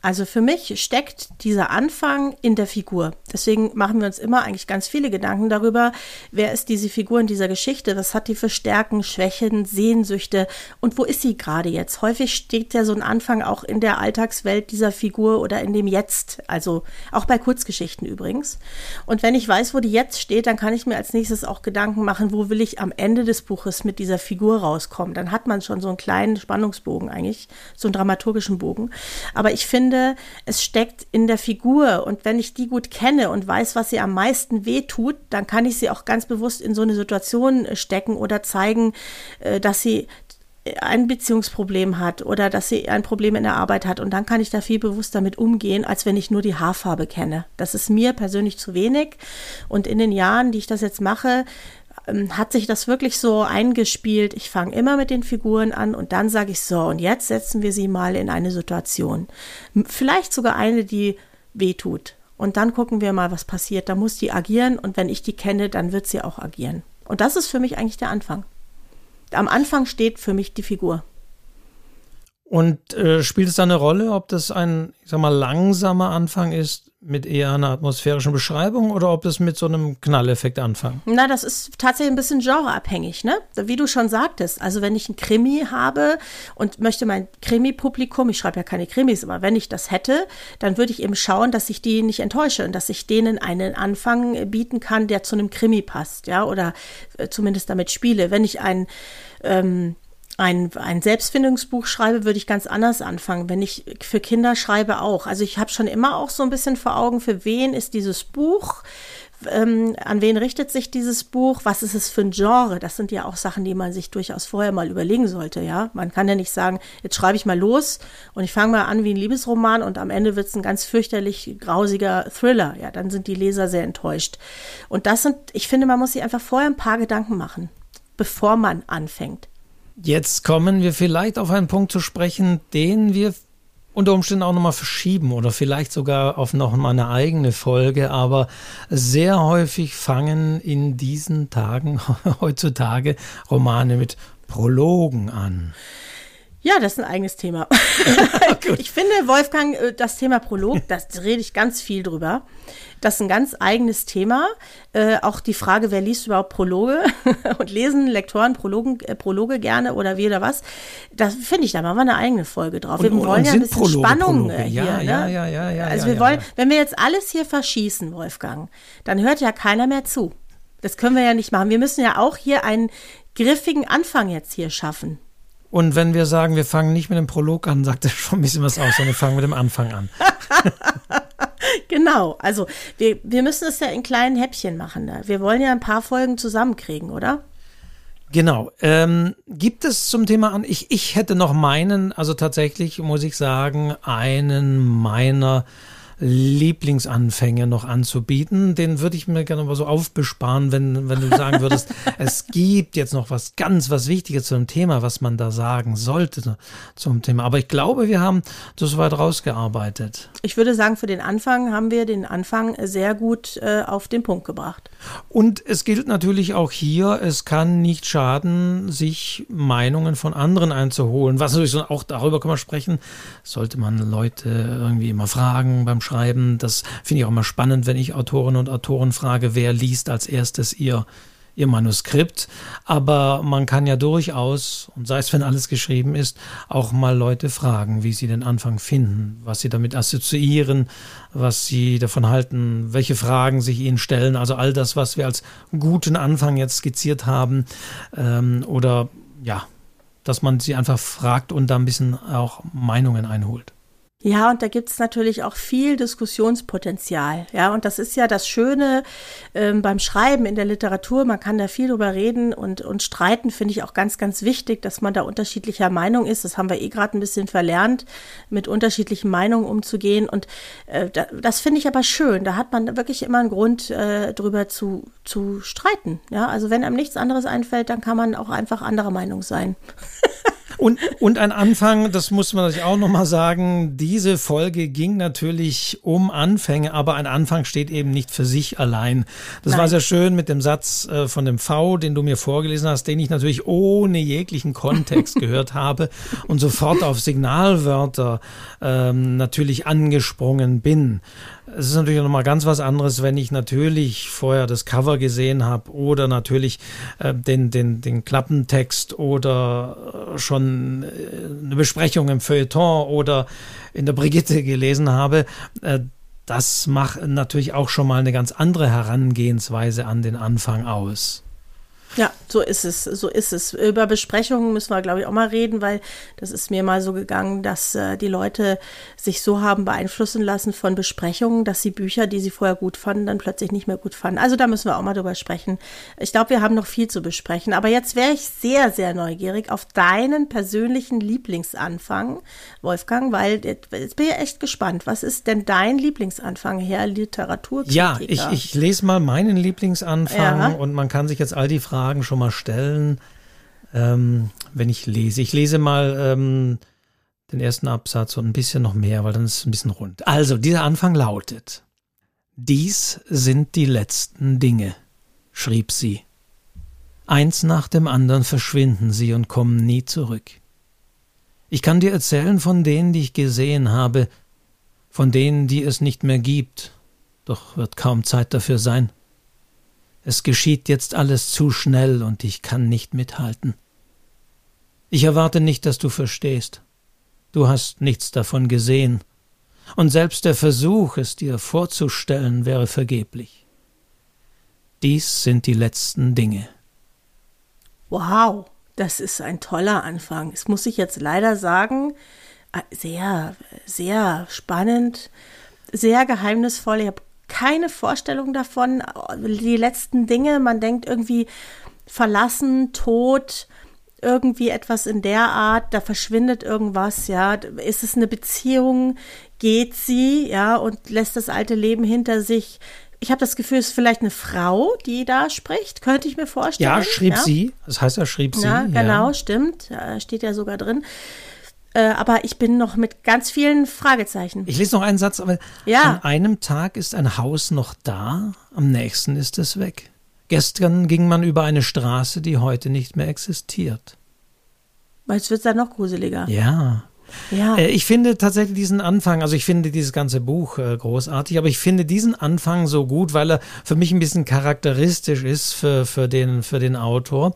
Also für mich steckt dieser Anfang in der Figur. Deswegen machen wir uns immer eigentlich ganz viele Gedanken darüber, wer ist diese Figur in dieser Geschichte, was hat die für Stärken, Schwächen, Sehnsüchte und wo ist sie gerade jetzt? Häufig steht ja so ein Anfang auch in der Alltagswelt dieser Figur oder in dem Jetzt, also auch bei Kurzgeschichten übrigens. Und wenn ich weiß, wo die jetzt steht, dann kann ich mir als nächstes auch Gedanken machen, wo will ich am Ende des Buches mit dieser Figur rauskommen. Dann hat man schon so einen kleinen Spannungsbogen eigentlich, so einen dramaturgischen Bogen. Aber ich finde, finde, es steckt in der Figur. Und wenn ich die gut kenne und weiß, was sie am meisten wehtut, dann kann ich sie auch ganz bewusst in so eine Situation stecken oder zeigen, äh, dass sie ein Beziehungsproblem hat oder dass sie ein Problem in der Arbeit hat. Und dann kann ich da viel bewusster damit umgehen, als wenn ich nur die Haarfarbe kenne. Das ist mir persönlich zu wenig. Und in den Jahren, die ich das jetzt mache, hat sich das wirklich so eingespielt. Ich fange immer mit den Figuren an und dann sage ich so, und jetzt setzen wir sie mal in eine Situation. Vielleicht sogar eine, die weh tut. Und dann gucken wir mal, was passiert. Da muss die agieren und wenn ich die kenne, dann wird sie auch agieren. Und das ist für mich eigentlich der Anfang. Am Anfang steht für mich die Figur. Und äh, spielt es da eine Rolle, ob das ein, ich sag mal, langsamer Anfang ist mit eher einer atmosphärischen Beschreibung oder ob es mit so einem Knalleffekt anfangen? Na, das ist tatsächlich ein bisschen genreabhängig, ne? Wie du schon sagtest. Also wenn ich ein Krimi habe und möchte mein Krimi-Publikum, ich schreibe ja keine Krimis, aber wenn ich das hätte, dann würde ich eben schauen, dass ich die nicht enttäusche und dass ich denen einen Anfang bieten kann, der zu einem Krimi passt, ja, oder äh, zumindest damit spiele. Wenn ich ein ähm, ein, ein Selbstfindungsbuch schreibe, würde ich ganz anders anfangen. Wenn ich für Kinder schreibe, auch. Also ich habe schon immer auch so ein bisschen vor Augen, für wen ist dieses Buch, ähm, an wen richtet sich dieses Buch, was ist es für ein Genre? Das sind ja auch Sachen, die man sich durchaus vorher mal überlegen sollte, ja. Man kann ja nicht sagen, jetzt schreibe ich mal los und ich fange mal an wie ein Liebesroman und am Ende wird es ein ganz fürchterlich grausiger Thriller. Ja, dann sind die Leser sehr enttäuscht. Und das sind, ich finde, man muss sich einfach vorher ein paar Gedanken machen, bevor man anfängt. Jetzt kommen wir vielleicht auf einen Punkt zu sprechen, den wir unter Umständen auch nochmal verschieben oder vielleicht sogar auf noch mal eine eigene Folge, aber sehr häufig fangen in diesen Tagen heutzutage Romane mit Prologen an. Ja, das ist ein eigenes Thema. ich finde, Wolfgang, äh, das Thema Prolog, das rede ich ganz viel drüber. Das ist ein ganz eigenes Thema. Äh, auch die Frage, wer liest überhaupt Prologe und lesen Lektoren Prologen, äh, Prologe gerne oder wie oder was. Das finde ich, da machen wir eine eigene Folge drauf. Wir und, wollen und ja ein bisschen Prologe, Spannung Prologe. hier. Ja, ne? ja, ja, ja, ja. Also wir ja, wollen, ja. wenn wir jetzt alles hier verschießen, Wolfgang, dann hört ja keiner mehr zu. Das können wir ja nicht machen. Wir müssen ja auch hier ein griffigen Anfang jetzt hier schaffen. Und wenn wir sagen, wir fangen nicht mit dem Prolog an, sagt das schon ein bisschen was aus, sondern wir fangen mit dem Anfang an. genau, also wir, wir müssen es ja in kleinen Häppchen machen. Ne? Wir wollen ja ein paar Folgen zusammenkriegen, oder? Genau. Ähm, gibt es zum Thema an? Ich, ich hätte noch meinen, also tatsächlich muss ich sagen, einen meiner Lieblingsanfänge noch anzubieten. Den würde ich mir gerne mal so aufbesparen, wenn, wenn du sagen würdest, es gibt jetzt noch was ganz, was Wichtiges zum Thema, was man da sagen sollte zum Thema. Aber ich glaube, wir haben das weit rausgearbeitet. Ich würde sagen, für den Anfang haben wir den Anfang sehr gut äh, auf den Punkt gebracht. Und es gilt natürlich auch hier, es kann nicht schaden, sich Meinungen von anderen einzuholen. Was natürlich auch darüber kann man sprechen, sollte man Leute irgendwie immer fragen beim schreiben. Das finde ich auch immer spannend, wenn ich Autorinnen und Autoren frage, wer liest als erstes ihr, ihr Manuskript. Aber man kann ja durchaus, und sei es, wenn alles geschrieben ist, auch mal Leute fragen, wie sie den Anfang finden, was sie damit assoziieren, was sie davon halten, welche Fragen sich ihnen stellen. Also all das, was wir als guten Anfang jetzt skizziert haben. Ähm, oder ja, dass man sie einfach fragt und da ein bisschen auch Meinungen einholt. Ja, und da gibt's natürlich auch viel Diskussionspotenzial. Ja, und das ist ja das Schöne ähm, beim Schreiben in der Literatur. Man kann da viel drüber reden und, und streiten, finde ich auch ganz, ganz wichtig, dass man da unterschiedlicher Meinung ist. Das haben wir eh gerade ein bisschen verlernt, mit unterschiedlichen Meinungen umzugehen. Und äh, da, das finde ich aber schön. Da hat man wirklich immer einen Grund, äh, drüber zu, zu streiten. Ja, also wenn einem nichts anderes einfällt, dann kann man auch einfach anderer Meinung sein. Und, und ein Anfang, das muss man sich auch nochmal sagen, diese Folge ging natürlich um Anfänge, aber ein Anfang steht eben nicht für sich allein. Das Nein. war sehr schön mit dem Satz äh, von dem V, den du mir vorgelesen hast, den ich natürlich ohne jeglichen Kontext gehört habe und sofort auf Signalwörter ähm, natürlich angesprungen bin. Es ist natürlich nochmal ganz was anderes, wenn ich natürlich vorher das Cover gesehen habe oder natürlich äh, den, den, den Klappentext oder äh, schon äh, eine Besprechung im Feuilleton oder in der Brigitte gelesen habe. Äh, das macht natürlich auch schon mal eine ganz andere Herangehensweise an den Anfang aus. Ja, so ist es, so ist es. Über Besprechungen müssen wir, glaube ich, auch mal reden, weil das ist mir mal so gegangen, dass äh, die Leute sich so haben beeinflussen lassen von Besprechungen, dass sie Bücher, die sie vorher gut fanden, dann plötzlich nicht mehr gut fanden. Also da müssen wir auch mal drüber sprechen. Ich glaube, wir haben noch viel zu besprechen. Aber jetzt wäre ich sehr, sehr neugierig auf deinen persönlichen Lieblingsanfang, Wolfgang, weil jetzt bin ich echt gespannt. Was ist denn dein Lieblingsanfang, Herr Literaturkritiker? Ja, ich, ich lese mal meinen Lieblingsanfang ja. und man kann sich jetzt all die Fragen Fragen schon mal stellen, ähm, wenn ich lese. Ich lese mal ähm, den ersten Absatz und ein bisschen noch mehr, weil dann ist es ein bisschen rund. Also, dieser Anfang lautet, dies sind die letzten Dinge, schrieb sie. Eins nach dem anderen verschwinden sie und kommen nie zurück. Ich kann dir erzählen von denen, die ich gesehen habe, von denen, die es nicht mehr gibt, doch wird kaum Zeit dafür sein. Es geschieht jetzt alles zu schnell und ich kann nicht mithalten. Ich erwarte nicht, dass du verstehst. Du hast nichts davon gesehen. Und selbst der Versuch, es dir vorzustellen, wäre vergeblich. Dies sind die letzten Dinge. Wow, das ist ein toller Anfang. Das muss ich jetzt leider sagen. Äh, sehr, sehr spannend, sehr geheimnisvoll. Ich habe keine Vorstellung davon. Die letzten Dinge, man denkt irgendwie verlassen, tot, irgendwie etwas in der Art, da verschwindet irgendwas, ja. Ist es eine Beziehung? Geht sie, ja, und lässt das alte Leben hinter sich? Ich habe das Gefühl, es ist vielleicht eine Frau, die da spricht, könnte ich mir vorstellen. Ja, schrieb ja? sie. Das heißt, er schrieb sie. Ja, genau, ja. stimmt. steht ja sogar drin. Äh, aber ich bin noch mit ganz vielen Fragezeichen. Ich lese noch einen Satz, aber ja. an einem Tag ist ein Haus noch da, am nächsten ist es weg. Gestern ging man über eine Straße, die heute nicht mehr existiert. Jetzt wird es dann noch gruseliger. Ja. Ja. Äh, ich finde tatsächlich diesen Anfang, also ich finde dieses ganze Buch äh, großartig, aber ich finde diesen Anfang so gut, weil er für mich ein bisschen charakteristisch ist für, für, den, für den Autor.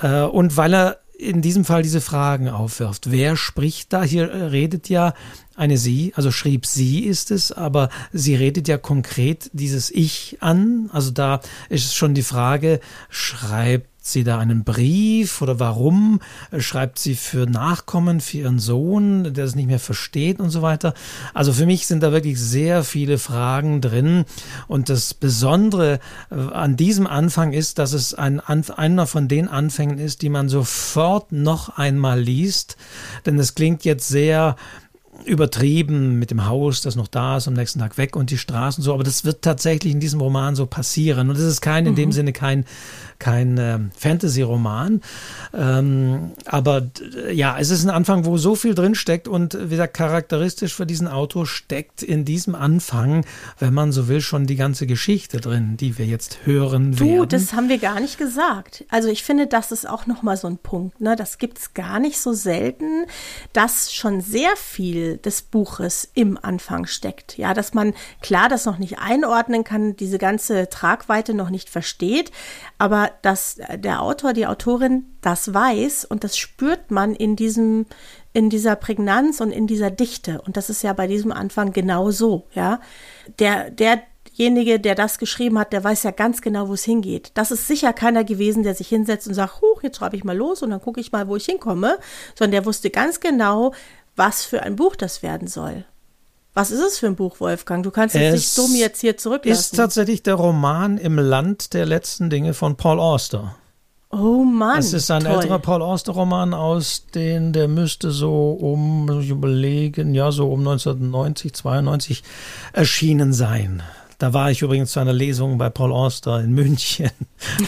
Äh, und weil er in diesem Fall diese Fragen aufwirft. Wer spricht da? Hier äh, redet ja eine Sie, also schrieb sie ist es, aber sie redet ja konkret dieses Ich an. Also da ist schon die Frage, schreibt sie da einen Brief oder warum? Äh, schreibt sie für Nachkommen, für ihren Sohn, der es nicht mehr versteht und so weiter? Also für mich sind da wirklich sehr viele Fragen drin. Und das Besondere äh, an diesem Anfang ist, dass es ein, einer von den Anfängen ist, die man sofort noch einmal liest. Denn es klingt jetzt sehr übertrieben mit dem Haus, das noch da ist, am nächsten Tag weg und die Straßen so. Aber das wird tatsächlich in diesem Roman so passieren. Und es ist kein, in dem mhm. Sinne kein kein äh, Fantasy-Roman. Ähm, aber ja, es ist ein Anfang, wo so viel drinsteckt und wie gesagt, charakteristisch für diesen Autor steckt in diesem Anfang, wenn man so will, schon die ganze Geschichte drin, die wir jetzt hören du, werden. das haben wir gar nicht gesagt. Also ich finde, das ist auch nochmal so ein Punkt. Ne? Das gibt es gar nicht so selten, dass schon sehr viel des Buches im Anfang steckt. Ja, dass man klar das noch nicht einordnen kann, diese ganze Tragweite noch nicht versteht, aber dass der Autor, die Autorin das weiß und das spürt man in diesem, in dieser Prägnanz und in dieser Dichte. Und das ist ja bei diesem Anfang genau so, ja. Der, derjenige, der das geschrieben hat, der weiß ja ganz genau, wo es hingeht. Das ist sicher keiner gewesen, der sich hinsetzt und sagt, huch, jetzt schreibe ich mal los und dann gucke ich mal, wo ich hinkomme, sondern der wusste ganz genau, was für ein Buch das werden soll. Was ist es für ein Buch, Wolfgang? Du kannst es nicht mir jetzt hier zurücklassen. ist tatsächlich der Roman Im Land der letzten Dinge von Paul Auster. Oh Mann. Es ist ein toll. älterer Paul Auster-Roman aus den, der müsste so um, ich überlegen, ja, so um 1990, 92 erschienen sein. Da war ich übrigens zu einer Lesung bei Paul Auster in München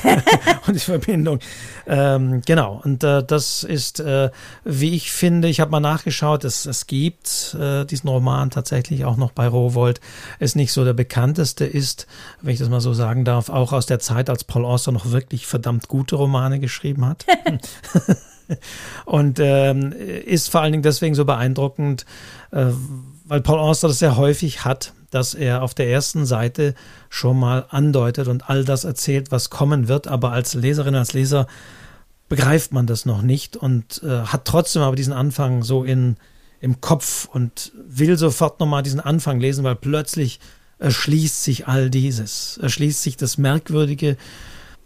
und die Verbindung. Ähm, genau, und äh, das ist, äh, wie ich finde, ich habe mal nachgeschaut, es, es gibt äh, diesen Roman tatsächlich auch noch bei Rowold. Ist nicht so der bekannteste ist, wenn ich das mal so sagen darf, auch aus der Zeit, als Paul Auster noch wirklich verdammt gute Romane geschrieben hat. und ähm, ist vor allen Dingen deswegen so beeindruckend, äh, weil Paul Auster das sehr häufig hat, dass er auf der ersten Seite schon mal andeutet und all das erzählt, was kommen wird, aber als Leserin, als Leser begreift man das noch nicht und äh, hat trotzdem aber diesen Anfang so in, im Kopf und will sofort nochmal diesen Anfang lesen, weil plötzlich erschließt sich all dieses, erschließt sich das Merkwürdige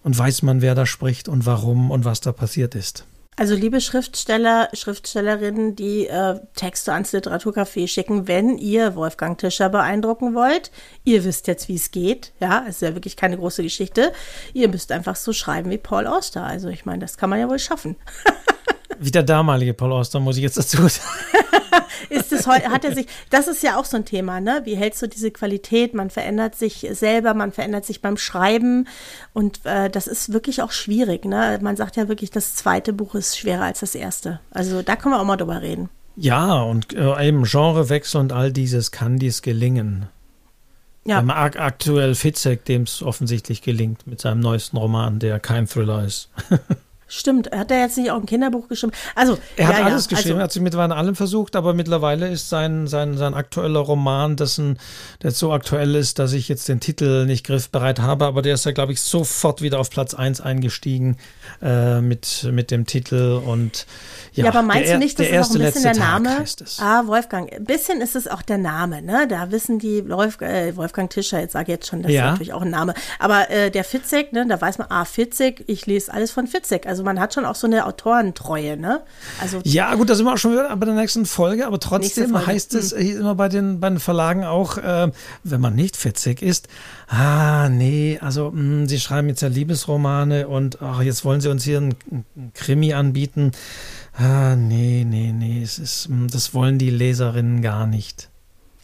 und weiß man, wer da spricht und warum und was da passiert ist. Also liebe Schriftsteller, Schriftstellerinnen, die äh, Texte ans Literaturcafé schicken, wenn ihr Wolfgang Tischer beeindrucken wollt, ihr wisst jetzt, wie es geht. Ja, es ist ja wirklich keine große Geschichte. Ihr müsst einfach so schreiben wie Paul Auster. Also ich meine, das kann man ja wohl schaffen. Wie der damalige Paul Auster, muss ich jetzt dazu sagen. ist es hat er sich, das ist ja auch so ein Thema, ne? Wie hältst du diese Qualität? Man verändert sich selber, man verändert sich beim Schreiben und äh, das ist wirklich auch schwierig, ne? Man sagt ja wirklich, das zweite Buch ist schwerer als das erste. Also da können wir auch mal drüber reden. Ja, und äh, eben Genrewechsel und all dieses kann dies gelingen. Ja. Ähm, aktuell Fitzek, dem es offensichtlich gelingt mit seinem neuesten Roman, der kein Thriller ist. Stimmt, hat er jetzt nicht auch ein Kinderbuch geschrieben? Also, er hat ja, alles ja, geschrieben, also, er hat sich mittlerweile allem versucht, aber mittlerweile ist sein, sein, sein aktueller Roman, dessen, der so aktuell ist, dass ich jetzt den Titel nicht griffbereit habe, aber der ist ja, glaube ich, sofort wieder auf Platz 1 eingestiegen äh, mit, mit dem Titel und ja, ja aber meinst der, du nicht, das ist auch ein bisschen der Name? Ah, Wolfgang, ein bisschen ist es auch der Name, ne? Da wissen die Wolf, äh, Wolfgang Tischer, jetzt sage ich jetzt schon, das ja. ist natürlich auch ein Name, aber äh, der Fitzek, ne, da weiß man, ah, Fitzek, ich lese alles von Fitzek, also man hat schon auch so eine Autorentreue, ne? Also ja, gut, da sind wir auch schon wieder bei der nächsten Folge, aber trotzdem Folge. heißt es hm. immer bei den, bei den Verlagen auch, äh, wenn man nicht fetzig ist, ah, nee, also mh, hm, sie schreiben jetzt ja Liebesromane und ach, jetzt wollen sie uns hier einen, einen Krimi anbieten. Ah, nee, nee, nee, es ist, hm, das wollen die Leserinnen gar nicht.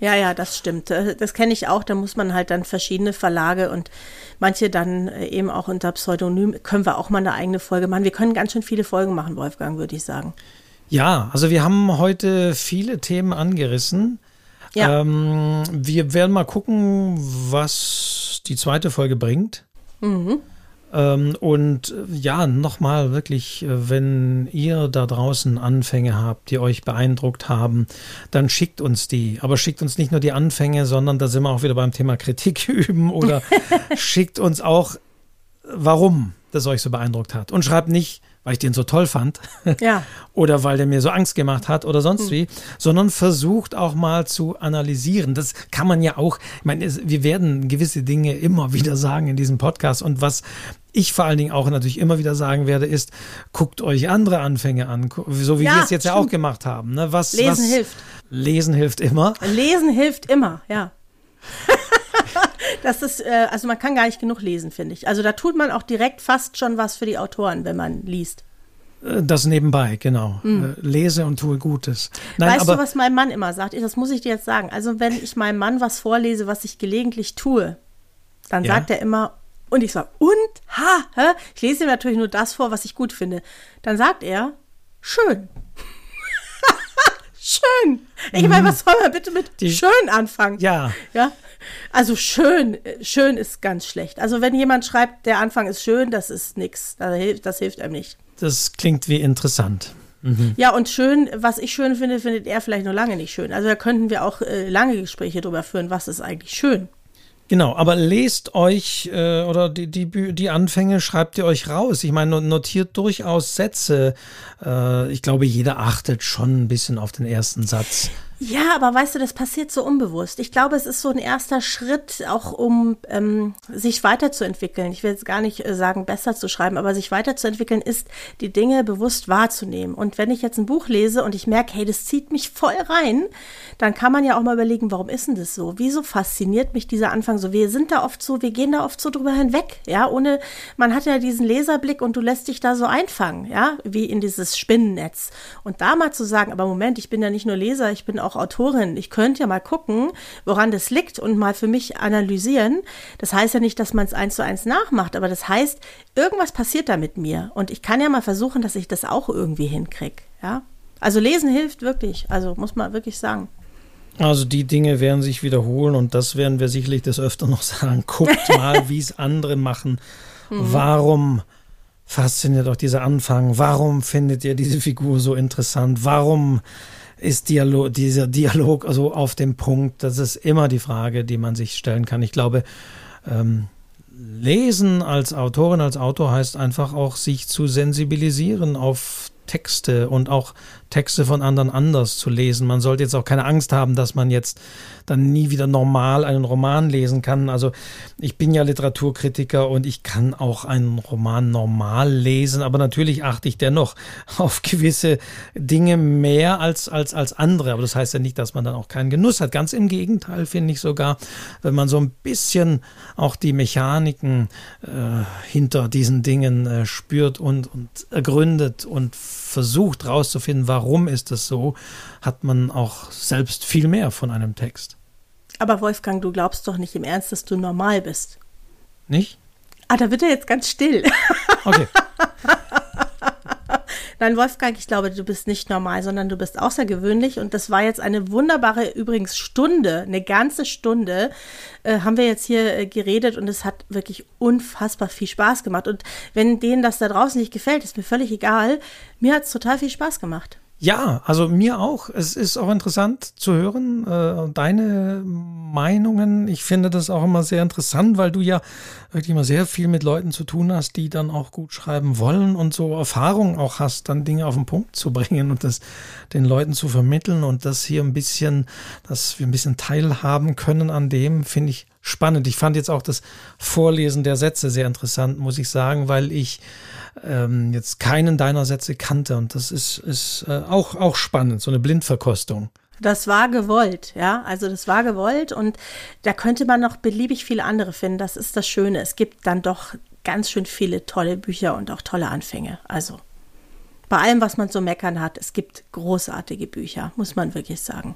Ja, ja, das stimmt. Äh, das kenne ich auch. Da muss man halt dann verschiedene Verlage und manche dann äh, eben auch unter Pseudonym. Können wir auch mal eine eigene Folge machen. Wir können ganz schön viele Folgen machen, Wolfgang, würde ich sagen. Ja, also wir haben heute viele Themen angerissen. Ja. Ähm, wir werden mal gucken, was die zweite Folge bringt. Mhm. Ähm, und äh, ja, nochmal wirklich, äh, wenn ihr da draußen Anfänge habt, die euch beeindruckt haben, dann schickt uns die. Aber schickt uns nicht nur die Anfänge, sondern da sind wir auch wieder beim Thema Kritik üben oder schickt uns auch, warum das euch so beeindruckt hat. Und schreibt nicht, weil ich den so toll fand. Ja. oder weil der mir so Angst gemacht hat oder sonst hm. wie, sondern versucht auch mal zu analysieren. Das kann man ja auch, ich meine, es, wir werden gewisse Dinge immer wieder sagen in diesem Podcast und was ich vor allen Dingen auch natürlich immer wieder sagen werde, ist, guckt euch andere Anfänge an, so wie ja, wir es jetzt stimmt. ja auch gemacht haben. Ne? Was, Lesen was, hilft. Lesen hilft immer. Lesen hilft immer, ja. das ist, äh, also man kann gar nicht genug lesen, finde ich. Also da tut man auch direkt fast schon was für die Autoren, wenn man liest. Äh, das nebenbei, genau. Mhm. Lese und tue Gutes. Nein, weißt du, was mein Mann immer sagt? Das muss ich dir jetzt sagen. Also wenn ich meinem Mann was vorlese, was ich gelegentlich tue, dann ja. sagt er immer, und ich sage, und? Ha? Hä? Ich lese ihm natürlich nur das vor, was ich gut finde. Dann sagt er, schön. schön. Ich meine, mhm. was soll man bitte mit Die, schön anfangen? Ja. Ja. Also schön, schön ist ganz schlecht. Also wenn jemand schreibt, der Anfang ist schön, das ist nichts. Das hilft einem nicht. Das klingt wie interessant. Mhm. Ja, und schön, was ich schön finde, findet er vielleicht noch lange nicht schön. Also da könnten wir auch äh, lange Gespräche darüber führen, was ist eigentlich schön. Genau, aber lest euch äh, oder die, die, die Anfänge schreibt ihr euch raus. Ich meine, notiert durchaus Sätze. Äh, ich glaube, jeder achtet schon ein bisschen auf den ersten Satz. Ja, aber weißt du, das passiert so unbewusst. Ich glaube, es ist so ein erster Schritt, auch um ähm, sich weiterzuentwickeln. Ich will jetzt gar nicht äh, sagen, besser zu schreiben, aber sich weiterzuentwickeln ist, die Dinge bewusst wahrzunehmen. Und wenn ich jetzt ein Buch lese und ich merke, hey, das zieht mich voll rein, dann kann man ja auch mal überlegen, warum ist denn das so? Wieso fasziniert mich dieser Anfang so? Wir sind da oft so, wir gehen da oft so drüber hinweg, ja, ohne, man hat ja diesen Leserblick und du lässt dich da so einfangen, ja, wie in dieses Spinnennetz. Und da mal zu sagen, aber Moment, ich bin ja nicht nur Leser, ich bin auch auch Autorin. Ich könnte ja mal gucken, woran das liegt und mal für mich analysieren. Das heißt ja nicht, dass man es eins zu eins nachmacht, aber das heißt, irgendwas passiert da mit mir. Und ich kann ja mal versuchen, dass ich das auch irgendwie hinkriege. Ja? Also lesen hilft wirklich. Also muss man wirklich sagen. Also die Dinge werden sich wiederholen und das werden wir sicherlich des Öfteren noch sagen. Guckt mal, wie es andere machen. Mhm. Warum fasziniert euch dieser Anfang? Warum findet ihr diese Figur so interessant? Warum ist Dialog, dieser Dialog also auf dem Punkt? Das ist immer die Frage, die man sich stellen kann. Ich glaube, ähm, Lesen als Autorin, als Autor heißt einfach auch, sich zu sensibilisieren auf Texte und auch Texte von anderen anders zu lesen. Man sollte jetzt auch keine Angst haben, dass man jetzt dann nie wieder normal einen Roman lesen kann. Also ich bin ja Literaturkritiker und ich kann auch einen Roman normal lesen, aber natürlich achte ich dennoch auf gewisse Dinge mehr als, als, als andere. Aber das heißt ja nicht, dass man dann auch keinen Genuss hat. Ganz im Gegenteil finde ich sogar, wenn man so ein bisschen auch die Mechaniken äh, hinter diesen Dingen äh, spürt und, und ergründet und versucht herauszufinden, warum ist es so, hat man auch selbst viel mehr von einem Text. Aber Wolfgang, du glaubst doch nicht im Ernst, dass du normal bist. Nicht? Ah, da wird er jetzt ganz still. Okay. Nein, Wolfgang, ich glaube, du bist nicht normal, sondern du bist außergewöhnlich. Und das war jetzt eine wunderbare, übrigens Stunde, eine ganze Stunde, äh, haben wir jetzt hier äh, geredet und es hat wirklich unfassbar viel Spaß gemacht. Und wenn denen das da draußen nicht gefällt, ist mir völlig egal. Mir hat es total viel Spaß gemacht. Ja, also mir auch. Es ist auch interessant zu hören, äh, deine Meinungen. Ich finde das auch immer sehr interessant, weil du ja wirklich immer sehr viel mit Leuten zu tun hast, die dann auch gut schreiben wollen und so Erfahrung auch hast, dann Dinge auf den Punkt zu bringen und das den Leuten zu vermitteln und das hier ein bisschen, dass wir ein bisschen teilhaben können an dem, finde ich spannend. Ich fand jetzt auch das Vorlesen der Sätze sehr interessant, muss ich sagen, weil ich ähm, jetzt keinen deiner Sätze kannte. Und das ist, ist äh, auch, auch spannend, so eine Blindverkostung. Das war gewollt, ja. Also das war gewollt und da könnte man noch beliebig viele andere finden. Das ist das Schöne. Es gibt dann doch ganz schön viele tolle Bücher und auch tolle Anfänge. Also bei allem, was man so meckern hat, es gibt großartige Bücher, muss man wirklich sagen.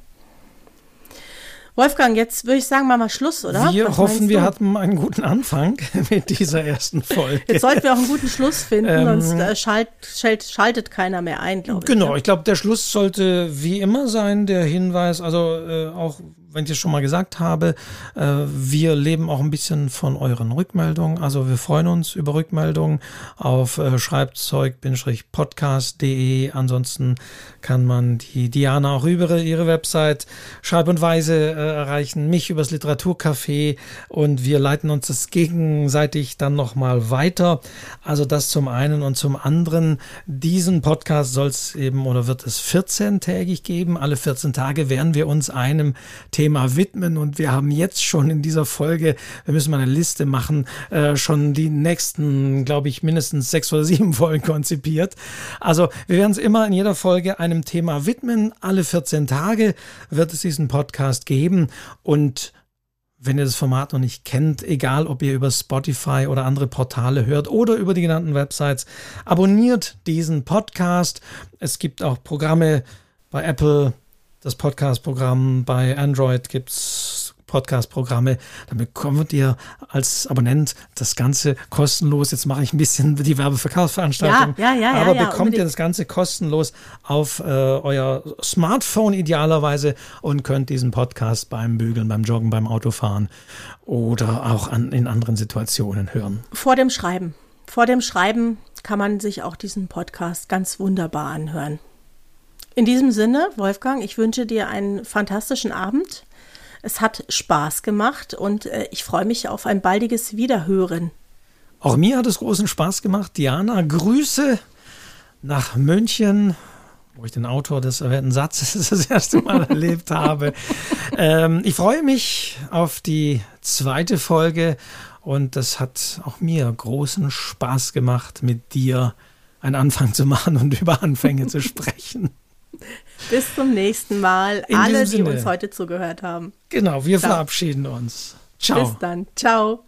Wolfgang, jetzt würde ich sagen, machen wir Schluss, oder? Wir Was hoffen, wir hatten einen guten Anfang mit dieser ersten Folge. Jetzt sollten wir auch einen guten Schluss finden, ähm, sonst äh, schalt, schalt, schaltet keiner mehr ein, glaube ich. Genau, ja? ich glaube, der Schluss sollte wie immer sein, der Hinweis, also äh, auch wenn ich es schon mal gesagt habe, äh, wir leben auch ein bisschen von euren Rückmeldungen. Also wir freuen uns über Rückmeldungen auf äh, schreibzeug-podcast.de. Ansonsten kann man die Diana auch über ihre Website Schreib und Weise äh, erreichen, mich übers Literaturcafé und wir leiten uns das gegenseitig dann nochmal weiter. Also das zum einen und zum anderen. Diesen Podcast soll es eben oder wird es 14-tägig geben. Alle 14 Tage werden wir uns einem Thema widmen und wir haben jetzt schon in dieser Folge, wir müssen mal eine Liste machen, äh, schon die nächsten, glaube ich, mindestens sechs oder sieben Folgen konzipiert. Also wir werden es immer in jeder Folge einem Thema widmen. Alle 14 Tage wird es diesen Podcast geben und wenn ihr das Format noch nicht kennt, egal ob ihr über Spotify oder andere Portale hört oder über die genannten Websites, abonniert diesen Podcast. Es gibt auch Programme bei Apple, das Podcast-Programm, bei Android gibt es Podcast-Programme. Dann bekommt ihr als Abonnent das Ganze kostenlos. Jetzt mache ich ein bisschen die Werbeverkaufsveranstaltung. Ja, ja, ja, aber ja, bekommt unbedingt. ihr das Ganze kostenlos auf äh, euer Smartphone idealerweise und könnt diesen Podcast beim Bügeln, beim Joggen, beim Autofahren oder auch an, in anderen Situationen hören. Vor dem Schreiben. Vor dem Schreiben kann man sich auch diesen Podcast ganz wunderbar anhören. In diesem Sinne, Wolfgang, ich wünsche dir einen fantastischen Abend. Es hat Spaß gemacht und äh, ich freue mich auf ein baldiges Wiederhören. Auch mir hat es großen Spaß gemacht. Diana, Grüße nach München, wo ich den Autor des erwähnten Satzes das erste Mal erlebt habe. Ähm, ich freue mich auf die zweite Folge und das hat auch mir großen Spaß gemacht, mit dir einen Anfang zu machen und über Anfänge zu sprechen. Bis zum nächsten Mal. In Alle, die uns heute zugehört haben. Genau, wir Ciao. verabschieden uns. Ciao. Bis dann. Ciao.